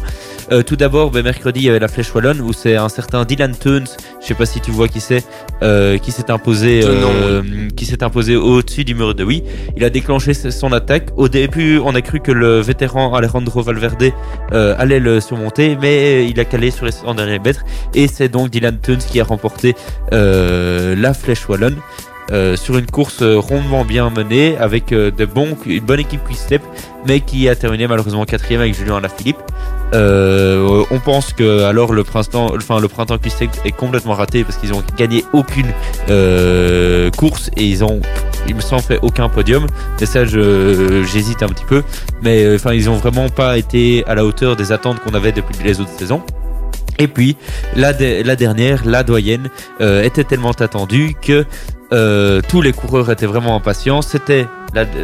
Euh, tout d'abord, ben, mercredi, il y avait la flèche wallonne où c'est un certain Dylan Teuns, je sais pas si tu vois qui c'est, euh, qui s'est imposé, euh, qui s'est imposé au-dessus du mur de oui. Il a déclenché son attaque. Au début, on a cru que le vétéran Alejandro Valverde allait le surmonter, mais il a calé sur les 100 derniers mètres. Et c'est donc Dylan Teuns qui a remporté la flèche wallonne. Euh, sur une course euh, rondement bien menée avec euh, de bons, une bonne équipe qui step mais qui a terminé malheureusement quatrième avec Julien Alaphilippe. On pense que alors le printemps, enfin le printemps Quick est complètement raté parce qu'ils ont gagné aucune course et ils ont, il me semble, fait aucun podium. Mais ça, j'hésite un petit peu. Mais enfin, ils ont vraiment pas été à la hauteur des attentes qu'on avait depuis les autres saisons. Et puis la, la dernière, la doyenne, était tellement attendue que euh, tous les coureurs étaient vraiment impatients. C'était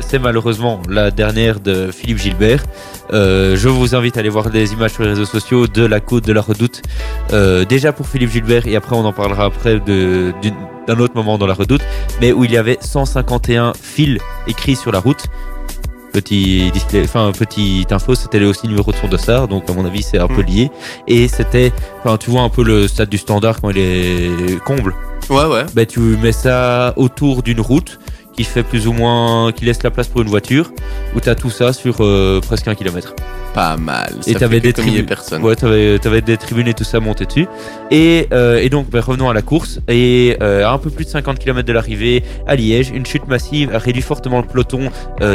c'est malheureusement la dernière de Philippe Gilbert. Euh, je vous invite à aller voir des images sur les réseaux sociaux de la côte de la Redoute. Euh, déjà pour Philippe Gilbert et après on en parlera après d'un autre moment dans la Redoute, mais où il y avait 151 fils écrits sur la route. Petit display, enfin petite info, c'était aussi le numéro de son dossard, donc à mon avis c'est un peu lié. Et c'était, enfin tu vois un peu le stade du standard quand il est comble. Ouais, ouais. Ben, tu mets ça autour d'une route qui fait plus ou moins, qui laisse la place pour une voiture, où tu as tout ça sur euh, presque un kilomètre. Pas mal. Et t'avais des personnes. Ouais, t'avais, t'avais des tribunes et tout ça monté dessus. Et, euh, et donc, ben, revenons à la course. Et euh, à un peu plus de 50 km de l'arrivée à Liège, une chute massive a réduit fortement le peloton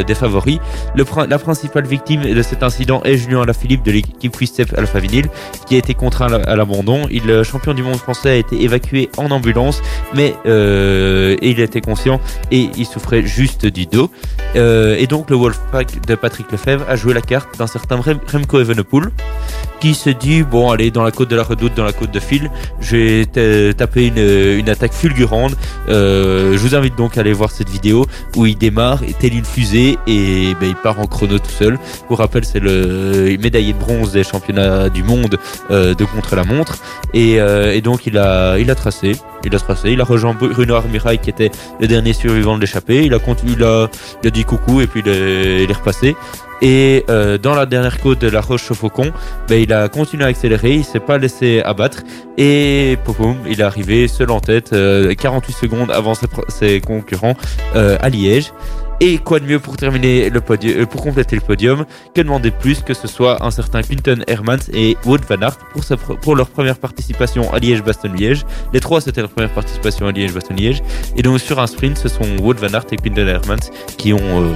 des favoris. Le, la principale victime de cet incident est Julien Alaphilippe de l'équipe Quick-Step Alpha Vinyl, qui a été contraint à la- à l'abandon. Il, le champion du monde français a été évacué en ambulance, mais et il était conscient et il souffrait juste du dos. Euh, et donc le Wolfpack de Patrick Lefebvre a joué la carte d'un certain Rem- Remco Evenepoel qui se dit bon allez dans la côte de la redoute dans la côte de vais te- taper une, une attaque fulgurante. Euh, je vous invite donc à aller voir cette vidéo où il démarre tel une fusée et ben, il part en chrono tout seul. Pour rappel c'est le médaillé de bronze des championnats du monde euh, de contre-la-montre. Et, et donc il a, il a tracé il a tracé il a rejoint Bruno Armirail qui était le dernier survivant de l'échappée. Il a, continu- il a, dit coucou et puis il est, repassé. Et euh, dans la dernière côte de la Roche au Faucon, ben, il a continué à accélérer, il s'est pas laissé abattre. Et il est arrivé seul en tête, euh, 48 secondes avant ses concurrents euh, à Liège. Et quoi de mieux pour terminer le podium, euh, pour compléter le podium, que demander de plus que ce soit un certain Quinton Hermans et Wout van Aert pour, leur première participation à Liège-Bastogne-Liège. Les trois c'était leur première participation à Liège-Bastogne-Liège. Et donc sur un sprint, ce sont Wout van Aert et Quinton Hermans qui ont euh,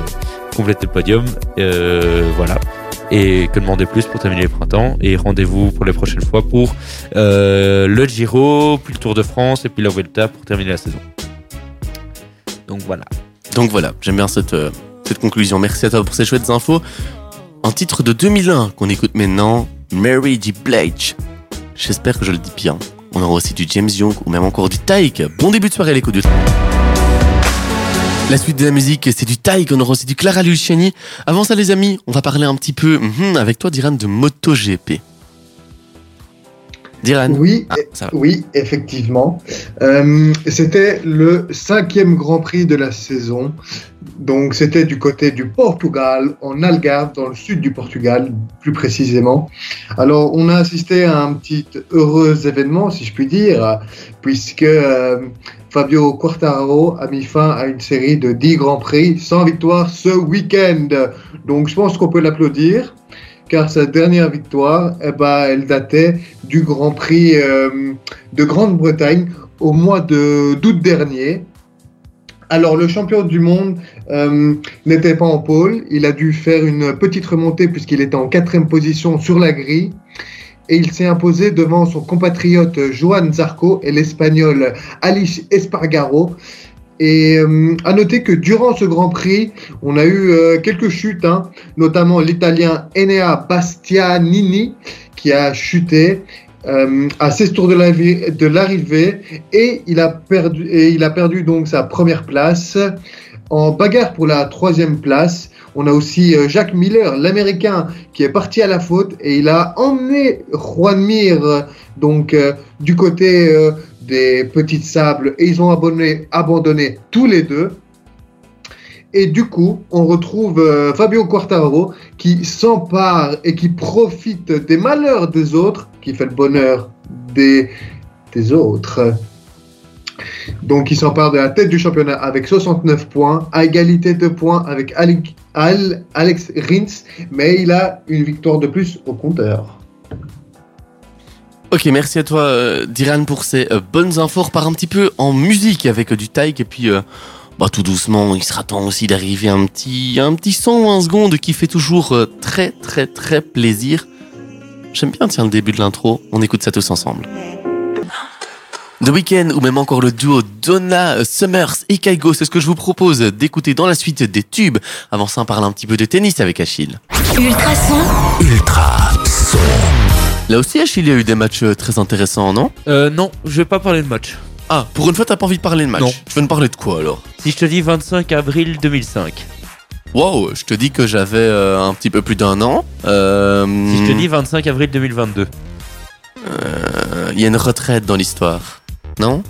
complété le podium. Euh, voilà. Et que demander plus pour terminer le printemps. Et rendez-vous pour les prochaines fois pour le Giro, puis le Tour de France et puis la Vuelta pour terminer la saison. Donc voilà. Donc voilà, j'aime bien cette, euh, cette conclusion. Merci à toi pour ces chouettes infos. Un titre de 2001 qu'on écoute maintenant, Mary J. Blige. J'espère que je le dis bien. On aura aussi du James Young ou même encore du Taïk. Bon début de soirée à l'écoute du La suite de la musique, c'est du Taïk, on aura aussi du Clara Luciani. Avant ça les amis, on va parler un petit peu mhm, avec toi Diran de MotoGP. Diran Oui, Ah, ça oui, effectivement. Euh, c'était le cinquième Grand Prix de la saison. Donc, c'était du côté du Portugal, en Algarve, dans le sud du Portugal, plus précisément. Alors, on a assisté à un petit heureux événement, si je puis dire, puisque euh, Fabio Quartararo a mis fin à une série de 10 Grands Prix sans victoire ce week-end. Donc, je pense qu'on peut l'applaudir. Car sa dernière victoire, eh ben, elle datait du Grand Prix euh, de Grande-Bretagne au mois d'août dernier. Alors le champion du monde euh, n'était pas en pôle, il a dû faire une petite remontée puisqu'il était en quatrième position sur la grille et il s'est imposé devant son compatriote Joan Zarco et l'espagnol Alice Espargaro. Et euh, à noter que durant ce Grand Prix, on a eu euh, quelques chutes, hein, notamment l'italien Enea Bastianini qui a chuté euh, à 16 tours de l'arri- de l'arrivée et il a perdu et il a perdu donc sa première place en bagarre pour la troisième place. On a aussi euh, Jacques Miller, l'Américain, qui est parti à la faute et il a emmené Juan Mir donc euh, du côté euh, des petites sables et ils ont abandonné tous les deux. Et du coup, on retrouve euh, Fabio Quartararo qui s'empare et qui profite des malheurs des autres, qui fait le bonheur des, autres. Donc, il s'empare de la tête du championnat avec 69 points, à égalité de points avec Alex Rins, mais il a une victoire de plus au compteur. Ok, merci à toi, euh, Diran, pour ces euh, bonnes infos. On repart un petit peu en musique avec euh, du taïk et puis, euh, bah, tout doucement, il sera temps aussi d'arriver un petit, un petit son, un seconde qui fait toujours très, très, très plaisir. J'aime bien, tiens, le début de l'intro. On écoute ça tous ensemble. The Weeknd ou même encore le duo Donna Summers et Kaigo, c'est ce que je vous propose d'écouter dans la suite des tubes. Avant ça, on parle un petit peu de tennis avec Achille. Ultrason, Ultra son. Là aussi, Achille, il y a eu des matchs euh, très intéressants, non? Euh, non, je vais pas parler de match. Ah, pour une fois, t'as pas envie de parler de match Non. Tu veux me parler de quoi alors? Si je te dis 25 avril 2005, Wow, je te dis que j'avais euh, un petit peu plus d'un an. Euh, si je te dis 25 avril 2022, euh, Il y a une retraite dans l'histoire. Non?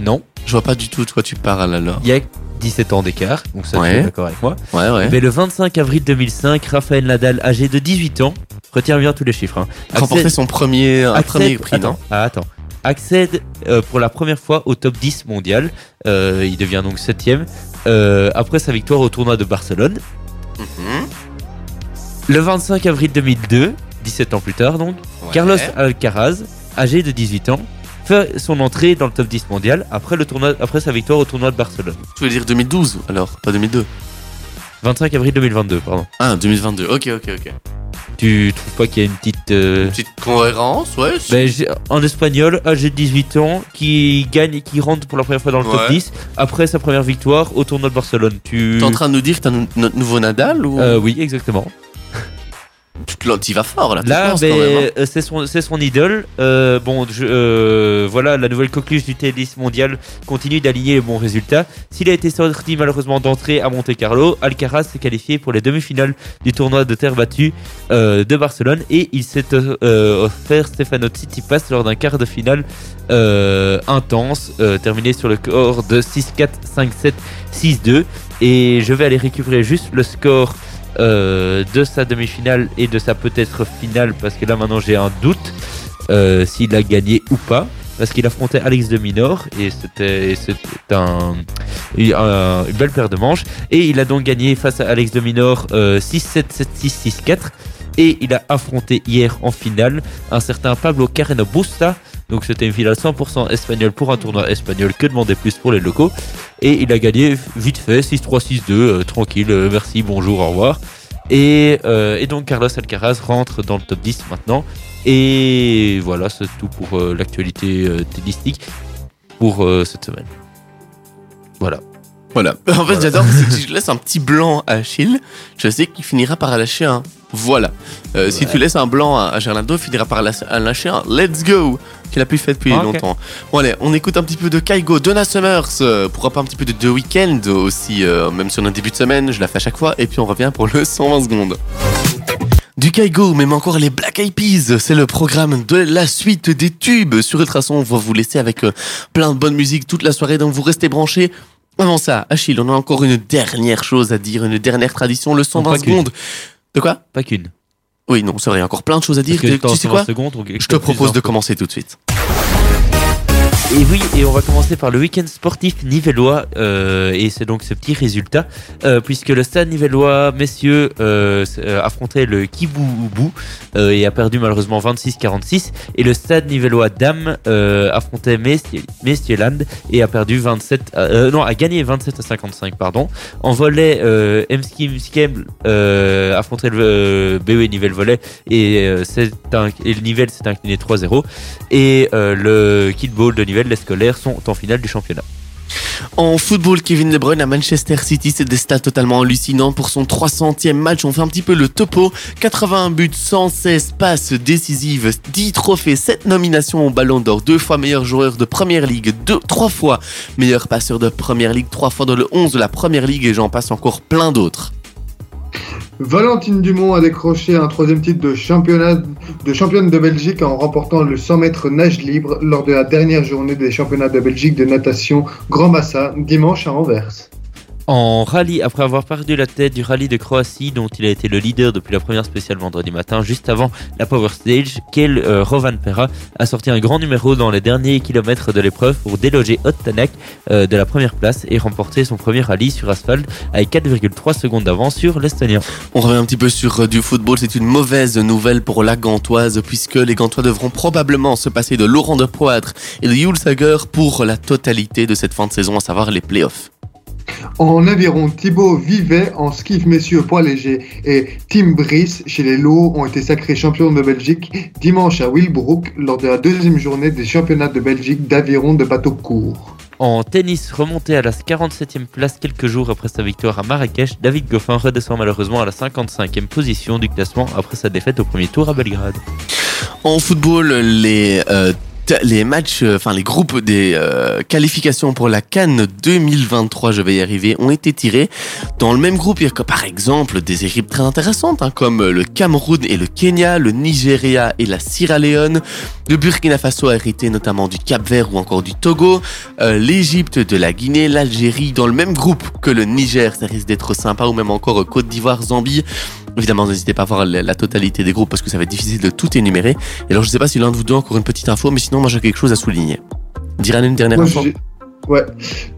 Non, Je vois pas du tout de quoi tu parles alors. il y a 17 ans d'écart, donc ça tu Ouais. es d'accord avec moi. Ouais, ouais. Mais le 25 avril 2005, Raphaël Nadal, âgé de 18 ans, retiens bien tous les chiffres, hein, son premier, un accède- premier prix, attends, non ah, attends. accède euh, pour la première fois au top 10 mondial. Euh, il devient donc septième euh, après sa victoire au tournoi de Barcelone. Mhm. Le 25 avril 2002, 17 ans plus tard donc, Ouais. Carlos Alcaraz, âgé de 18 ans, fait son entrée dans le top 10 mondial après, le tournoi, après sa victoire au tournoi de Barcelone. Tu veux dire 2012 alors, pas 2002 25 avril 2022, pardon. Ah, 2022. Ok, ok, ok. Tu trouves pas qu'il y a une petite... euh, Petite cohérence, ouais. Ben, j'ai- en espagnol, âgé de 18 ans, qui gagne et qui rentre pour la première fois dans le top Ouais. 10 après sa première victoire au tournoi de Barcelone. Tu... T'es en train de nous dire que t'as no- notre nouveau Nadal ou? Euh, oui, exactement. Tu vas fort là Là, hein. euh, c'est son, c'est son idole. Euh, bon, je- euh, voilà, la nouvelle coqueluche du tennis mondial continue d'aligner les bons résultats. S'il a été sorti malheureusement d'entrée à Monte Carlo, Alcaraz s'est qualifié pour les demi-finales du tournoi de terre battue euh, de Barcelone et il s'est offert Stefano Tsitsipas lors d'un quart de finale intense, terminé sur le score de 6-4, 5-7, 6-2. Et je vais aller récupérer juste le score euh, de sa demi-finale et de sa peut-être finale parce que là maintenant j'ai un doute euh, s'il a gagné ou pas parce qu'il affrontait Alex de Minor et c'était un, un- une belle paire de manches. Et il a donc gagné face à Alex de Minor euh, 6-7, 7-6, 6-4 et il a affronté hier en finale un certain Pablo Carreno Busta donc c'était une finale 100% espagnole pour un tournoi espagnol que demander plus pour les locaux? Et il a gagné vite fait 6-3, 6-2 euh, tranquille euh, merci bonjour au revoir et, euh, et donc Carlos Alcaraz rentre dans le top 10 maintenant. Et voilà, c'est tout pour l'actualité tennistique pour cette semaine. Voilà. Voilà. En fait, j'adore, c'est que si je laisse un petit blanc à Achille, je sais qu'il finira par lâcher un voilà. Euh, Si tu laisses un blanc à Gerlando, il finira par lâcher un let's go qu'il a pu faire depuis Ah, longtemps. Bon, allez, on écoute un petit peu de Kaigo, Donna Summers, euh, pourquoi pas un petit peu de The Weeknd aussi, euh, même sur notre début de semaine, je la fais à chaque fois, et puis on revient pour le 120 secondes. Du Kaigo, même encore les Black Eyed Peas, c'est le programme de la suite des tubes sur Ultrason. On va vous laisser avec euh, plein de bonne musique toute la soirée, donc vous restez branchés. Avant ça, Achille, on a encore une dernière chose à dire, une dernière tradition, le 120 pas qu'une. secondes. De quoi? Pas qu'une. Oui, non, c'est vrai, il y a encore plein de choses à dire. Tu sais 120 quoi Je te propose de commencer tout de suite. Et oui, et on va commencer par le week-end sportif nivellois, euh, et c'est donc ce petit résultat, euh, puisque le stade nivellois, messieurs, euh, euh, affrontait le Kiboubou et a perdu malheureusement 26-46, et le stade nivellois dames affrontait Mesti- Mestieland et a perdu 27, euh, non, a gagné 27 à 55, pardon. En volet, euh, euh, affrontait le BE Nivelle volet et, c'est un- et le Nivelle s'est incliné 3-0 et le Kidball de Les scolaires, sont en finale du championnat. En football, Kevin De Bruyne à Manchester City, c'est des stats totalement hallucinantes pour son 300e match. On fait un petit peu le topo. 81 buts, 116 passes décisives, 10 trophées, 7 nominations au Ballon d'Or, deux fois meilleur joueur de Première Ligue, deux, trois fois meilleur passeur de Première Ligue, trois fois dans le 11 de la Première Ligue et j'en passe encore plein d'autres. Valentine Dumont a décroché un troisième titre de, championne de Belgique en remportant le 100 mètres nage libre lors de la dernière journée des championnats de Belgique de natation Grand Massa dimanche à Anvers. En rallye, après avoir perdu la tête du rallye de Croatie, dont il a été le leader depuis la première spéciale vendredi matin, juste avant la Power Stage, Kel euh, Rovanperä a sorti un grand numéro dans les derniers kilomètres de l'épreuve pour déloger Ottanek euh, de la première place et remporter son premier rallye sur asphalte avec 4,3 secondes d'avance sur l'Estonien. On revient un petit peu sur euh, du football. C'est une mauvaise nouvelle pour la Gantoise puisque les Gantois devront probablement se passer de Laurent de Poitre et de Jules Sager pour la totalité de cette fin de saison, à savoir les playoffs. En aviron, Thibaut Vivet en skiff messieurs poids léger et Tim Brice chez les lots ont été sacrés champions de Belgique dimanche à Willbrook lors de la deuxième journée des championnats de Belgique d'aviron de bateau court. En tennis, remonté à la 47e place quelques jours après sa victoire à Marrakech, David Goffin redescend malheureusement à la 55e position du classement après sa défaite au premier tour à Belgrade. En football, les euh, les matchs, euh, enfin les groupes des euh, qualifications pour la Cannes 2023, je vais y arriver, ont été tirés. Dans le même groupe, il y a par exemple des équipes très intéressantes, hein, comme le Cameroun et le Kenya, le Nigeria et la Sierra Leone. Le Burkina Faso a hérité notamment du Cap Vert ou encore du Togo. Euh, L'Égypte, de la Guinée, l'Algérie, dans le même groupe que le Niger, ça risque d'être sympa, ou même encore euh, Côte d'Ivoire, Zambie. Évidemment, n'hésitez pas à voir la, la totalité des groupes parce que ça va être difficile de tout énumérer. Et alors, je sais pas si l'un de vous deux a encore une petite info, mais sinon, moi j'ai quelque chose à souligner. Diran une dernière Moi, info Ouais.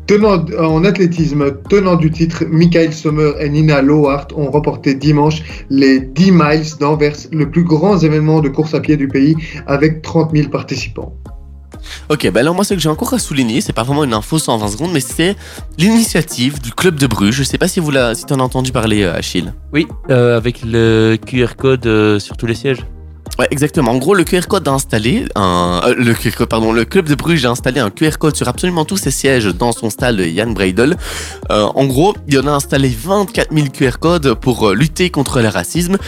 Tenant, en athlétisme, tenant du titre, Michael Sommer et Nina Lohart ont remporté dimanche les 10 miles d'Anvers, le plus grand événement de course à pied du pays, avec 30 000 participants. Ok, bah alors moi ce que j'ai encore à souligner, c'est pas vraiment une info 120 secondes, mais c'est l'initiative du club de Bruges. Je sais pas si vous la, si t'en as entendu parler, euh, Achille. Oui, euh, avec le QR code euh, sur tous les sièges. Ouais, exactement. En gros, le QR code a installé un, euh, le QR code, pardon, le club de Bruges a installé un QR code sur absolument tous ses sièges dans son stade Jan Breidel. Euh, en gros, il y en a installé 24 000 QR codes pour lutter contre le racisme.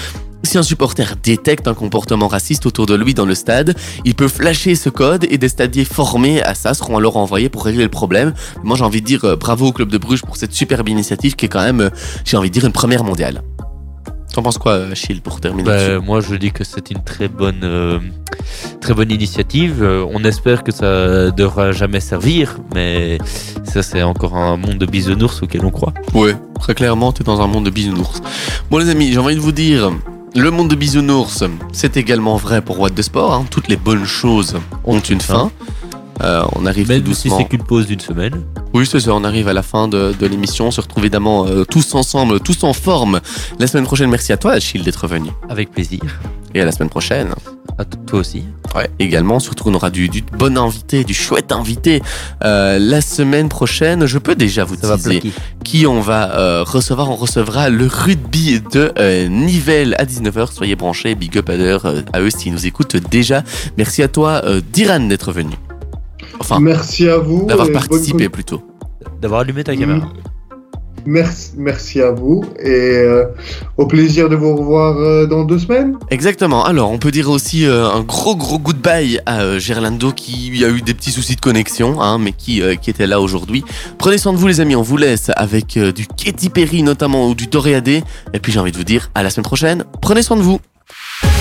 Si un supporter détecte un comportement raciste autour de lui dans le stade, il peut flasher ce code et des stadiers formés à ça seront alors envoyés pour régler le problème. Moi, j'ai envie de dire euh, bravo au club de Bruges pour cette superbe initiative qui est quand même, euh, j'ai envie de dire, une première mondiale. T'en penses quoi, Achille, pour terminer Bah, moi, je dis que c'est une très bonne, euh, très bonne initiative. Euh, on espère que ça ne devra jamais servir, mais ça, c'est encore un monde de bisounours auquel on croit. Ouais, très clairement, t'es dans un monde de bisounours. Bon les amis, j'ai envie de vous dire, le monde de bisounours, c'est également vrai pour What de Sport. hein. Toutes les bonnes choses ont une fin. Euh, on arrive Même tout si doucement. c'est qu'une pause d'une semaine. Oui, c'est ça, on arrive à la fin de, de l'émission. On se retrouve évidemment euh, tous ensemble, tous en forme. La semaine prochaine, merci à toi, Achille, d'être venu. Avec plaisir. Et à la semaine prochaine. À toi aussi. Ouais, également, surtout on aura du, du bon invité, du chouette invité. Euh, la semaine prochaine, je peux déjà vous Ça teaser qui on va recevoir. On recevra le rugby de Nivelles à 19h. Soyez branchés, big up à, à eux s'ils nous écoutent déjà. Merci à toi, Diran, d'être venu. Enfin, Merci à vous. d'avoir participé plutôt. D'avoir allumé ta caméra. Merci, merci à vous et euh, au plaisir de vous revoir euh, dans deux semaines. Exactement. Alors, on peut dire aussi euh, un gros gros goodbye à euh, Gerlando qui a eu des petits soucis de connexion, hein, mais qui, euh, qui était là aujourd'hui. Prenez soin de vous les amis, on vous laisse avec euh, du Katy Perry notamment ou du Toréadé. Et puis j'ai envie de vous dire à la semaine prochaine. Prenez soin de vous.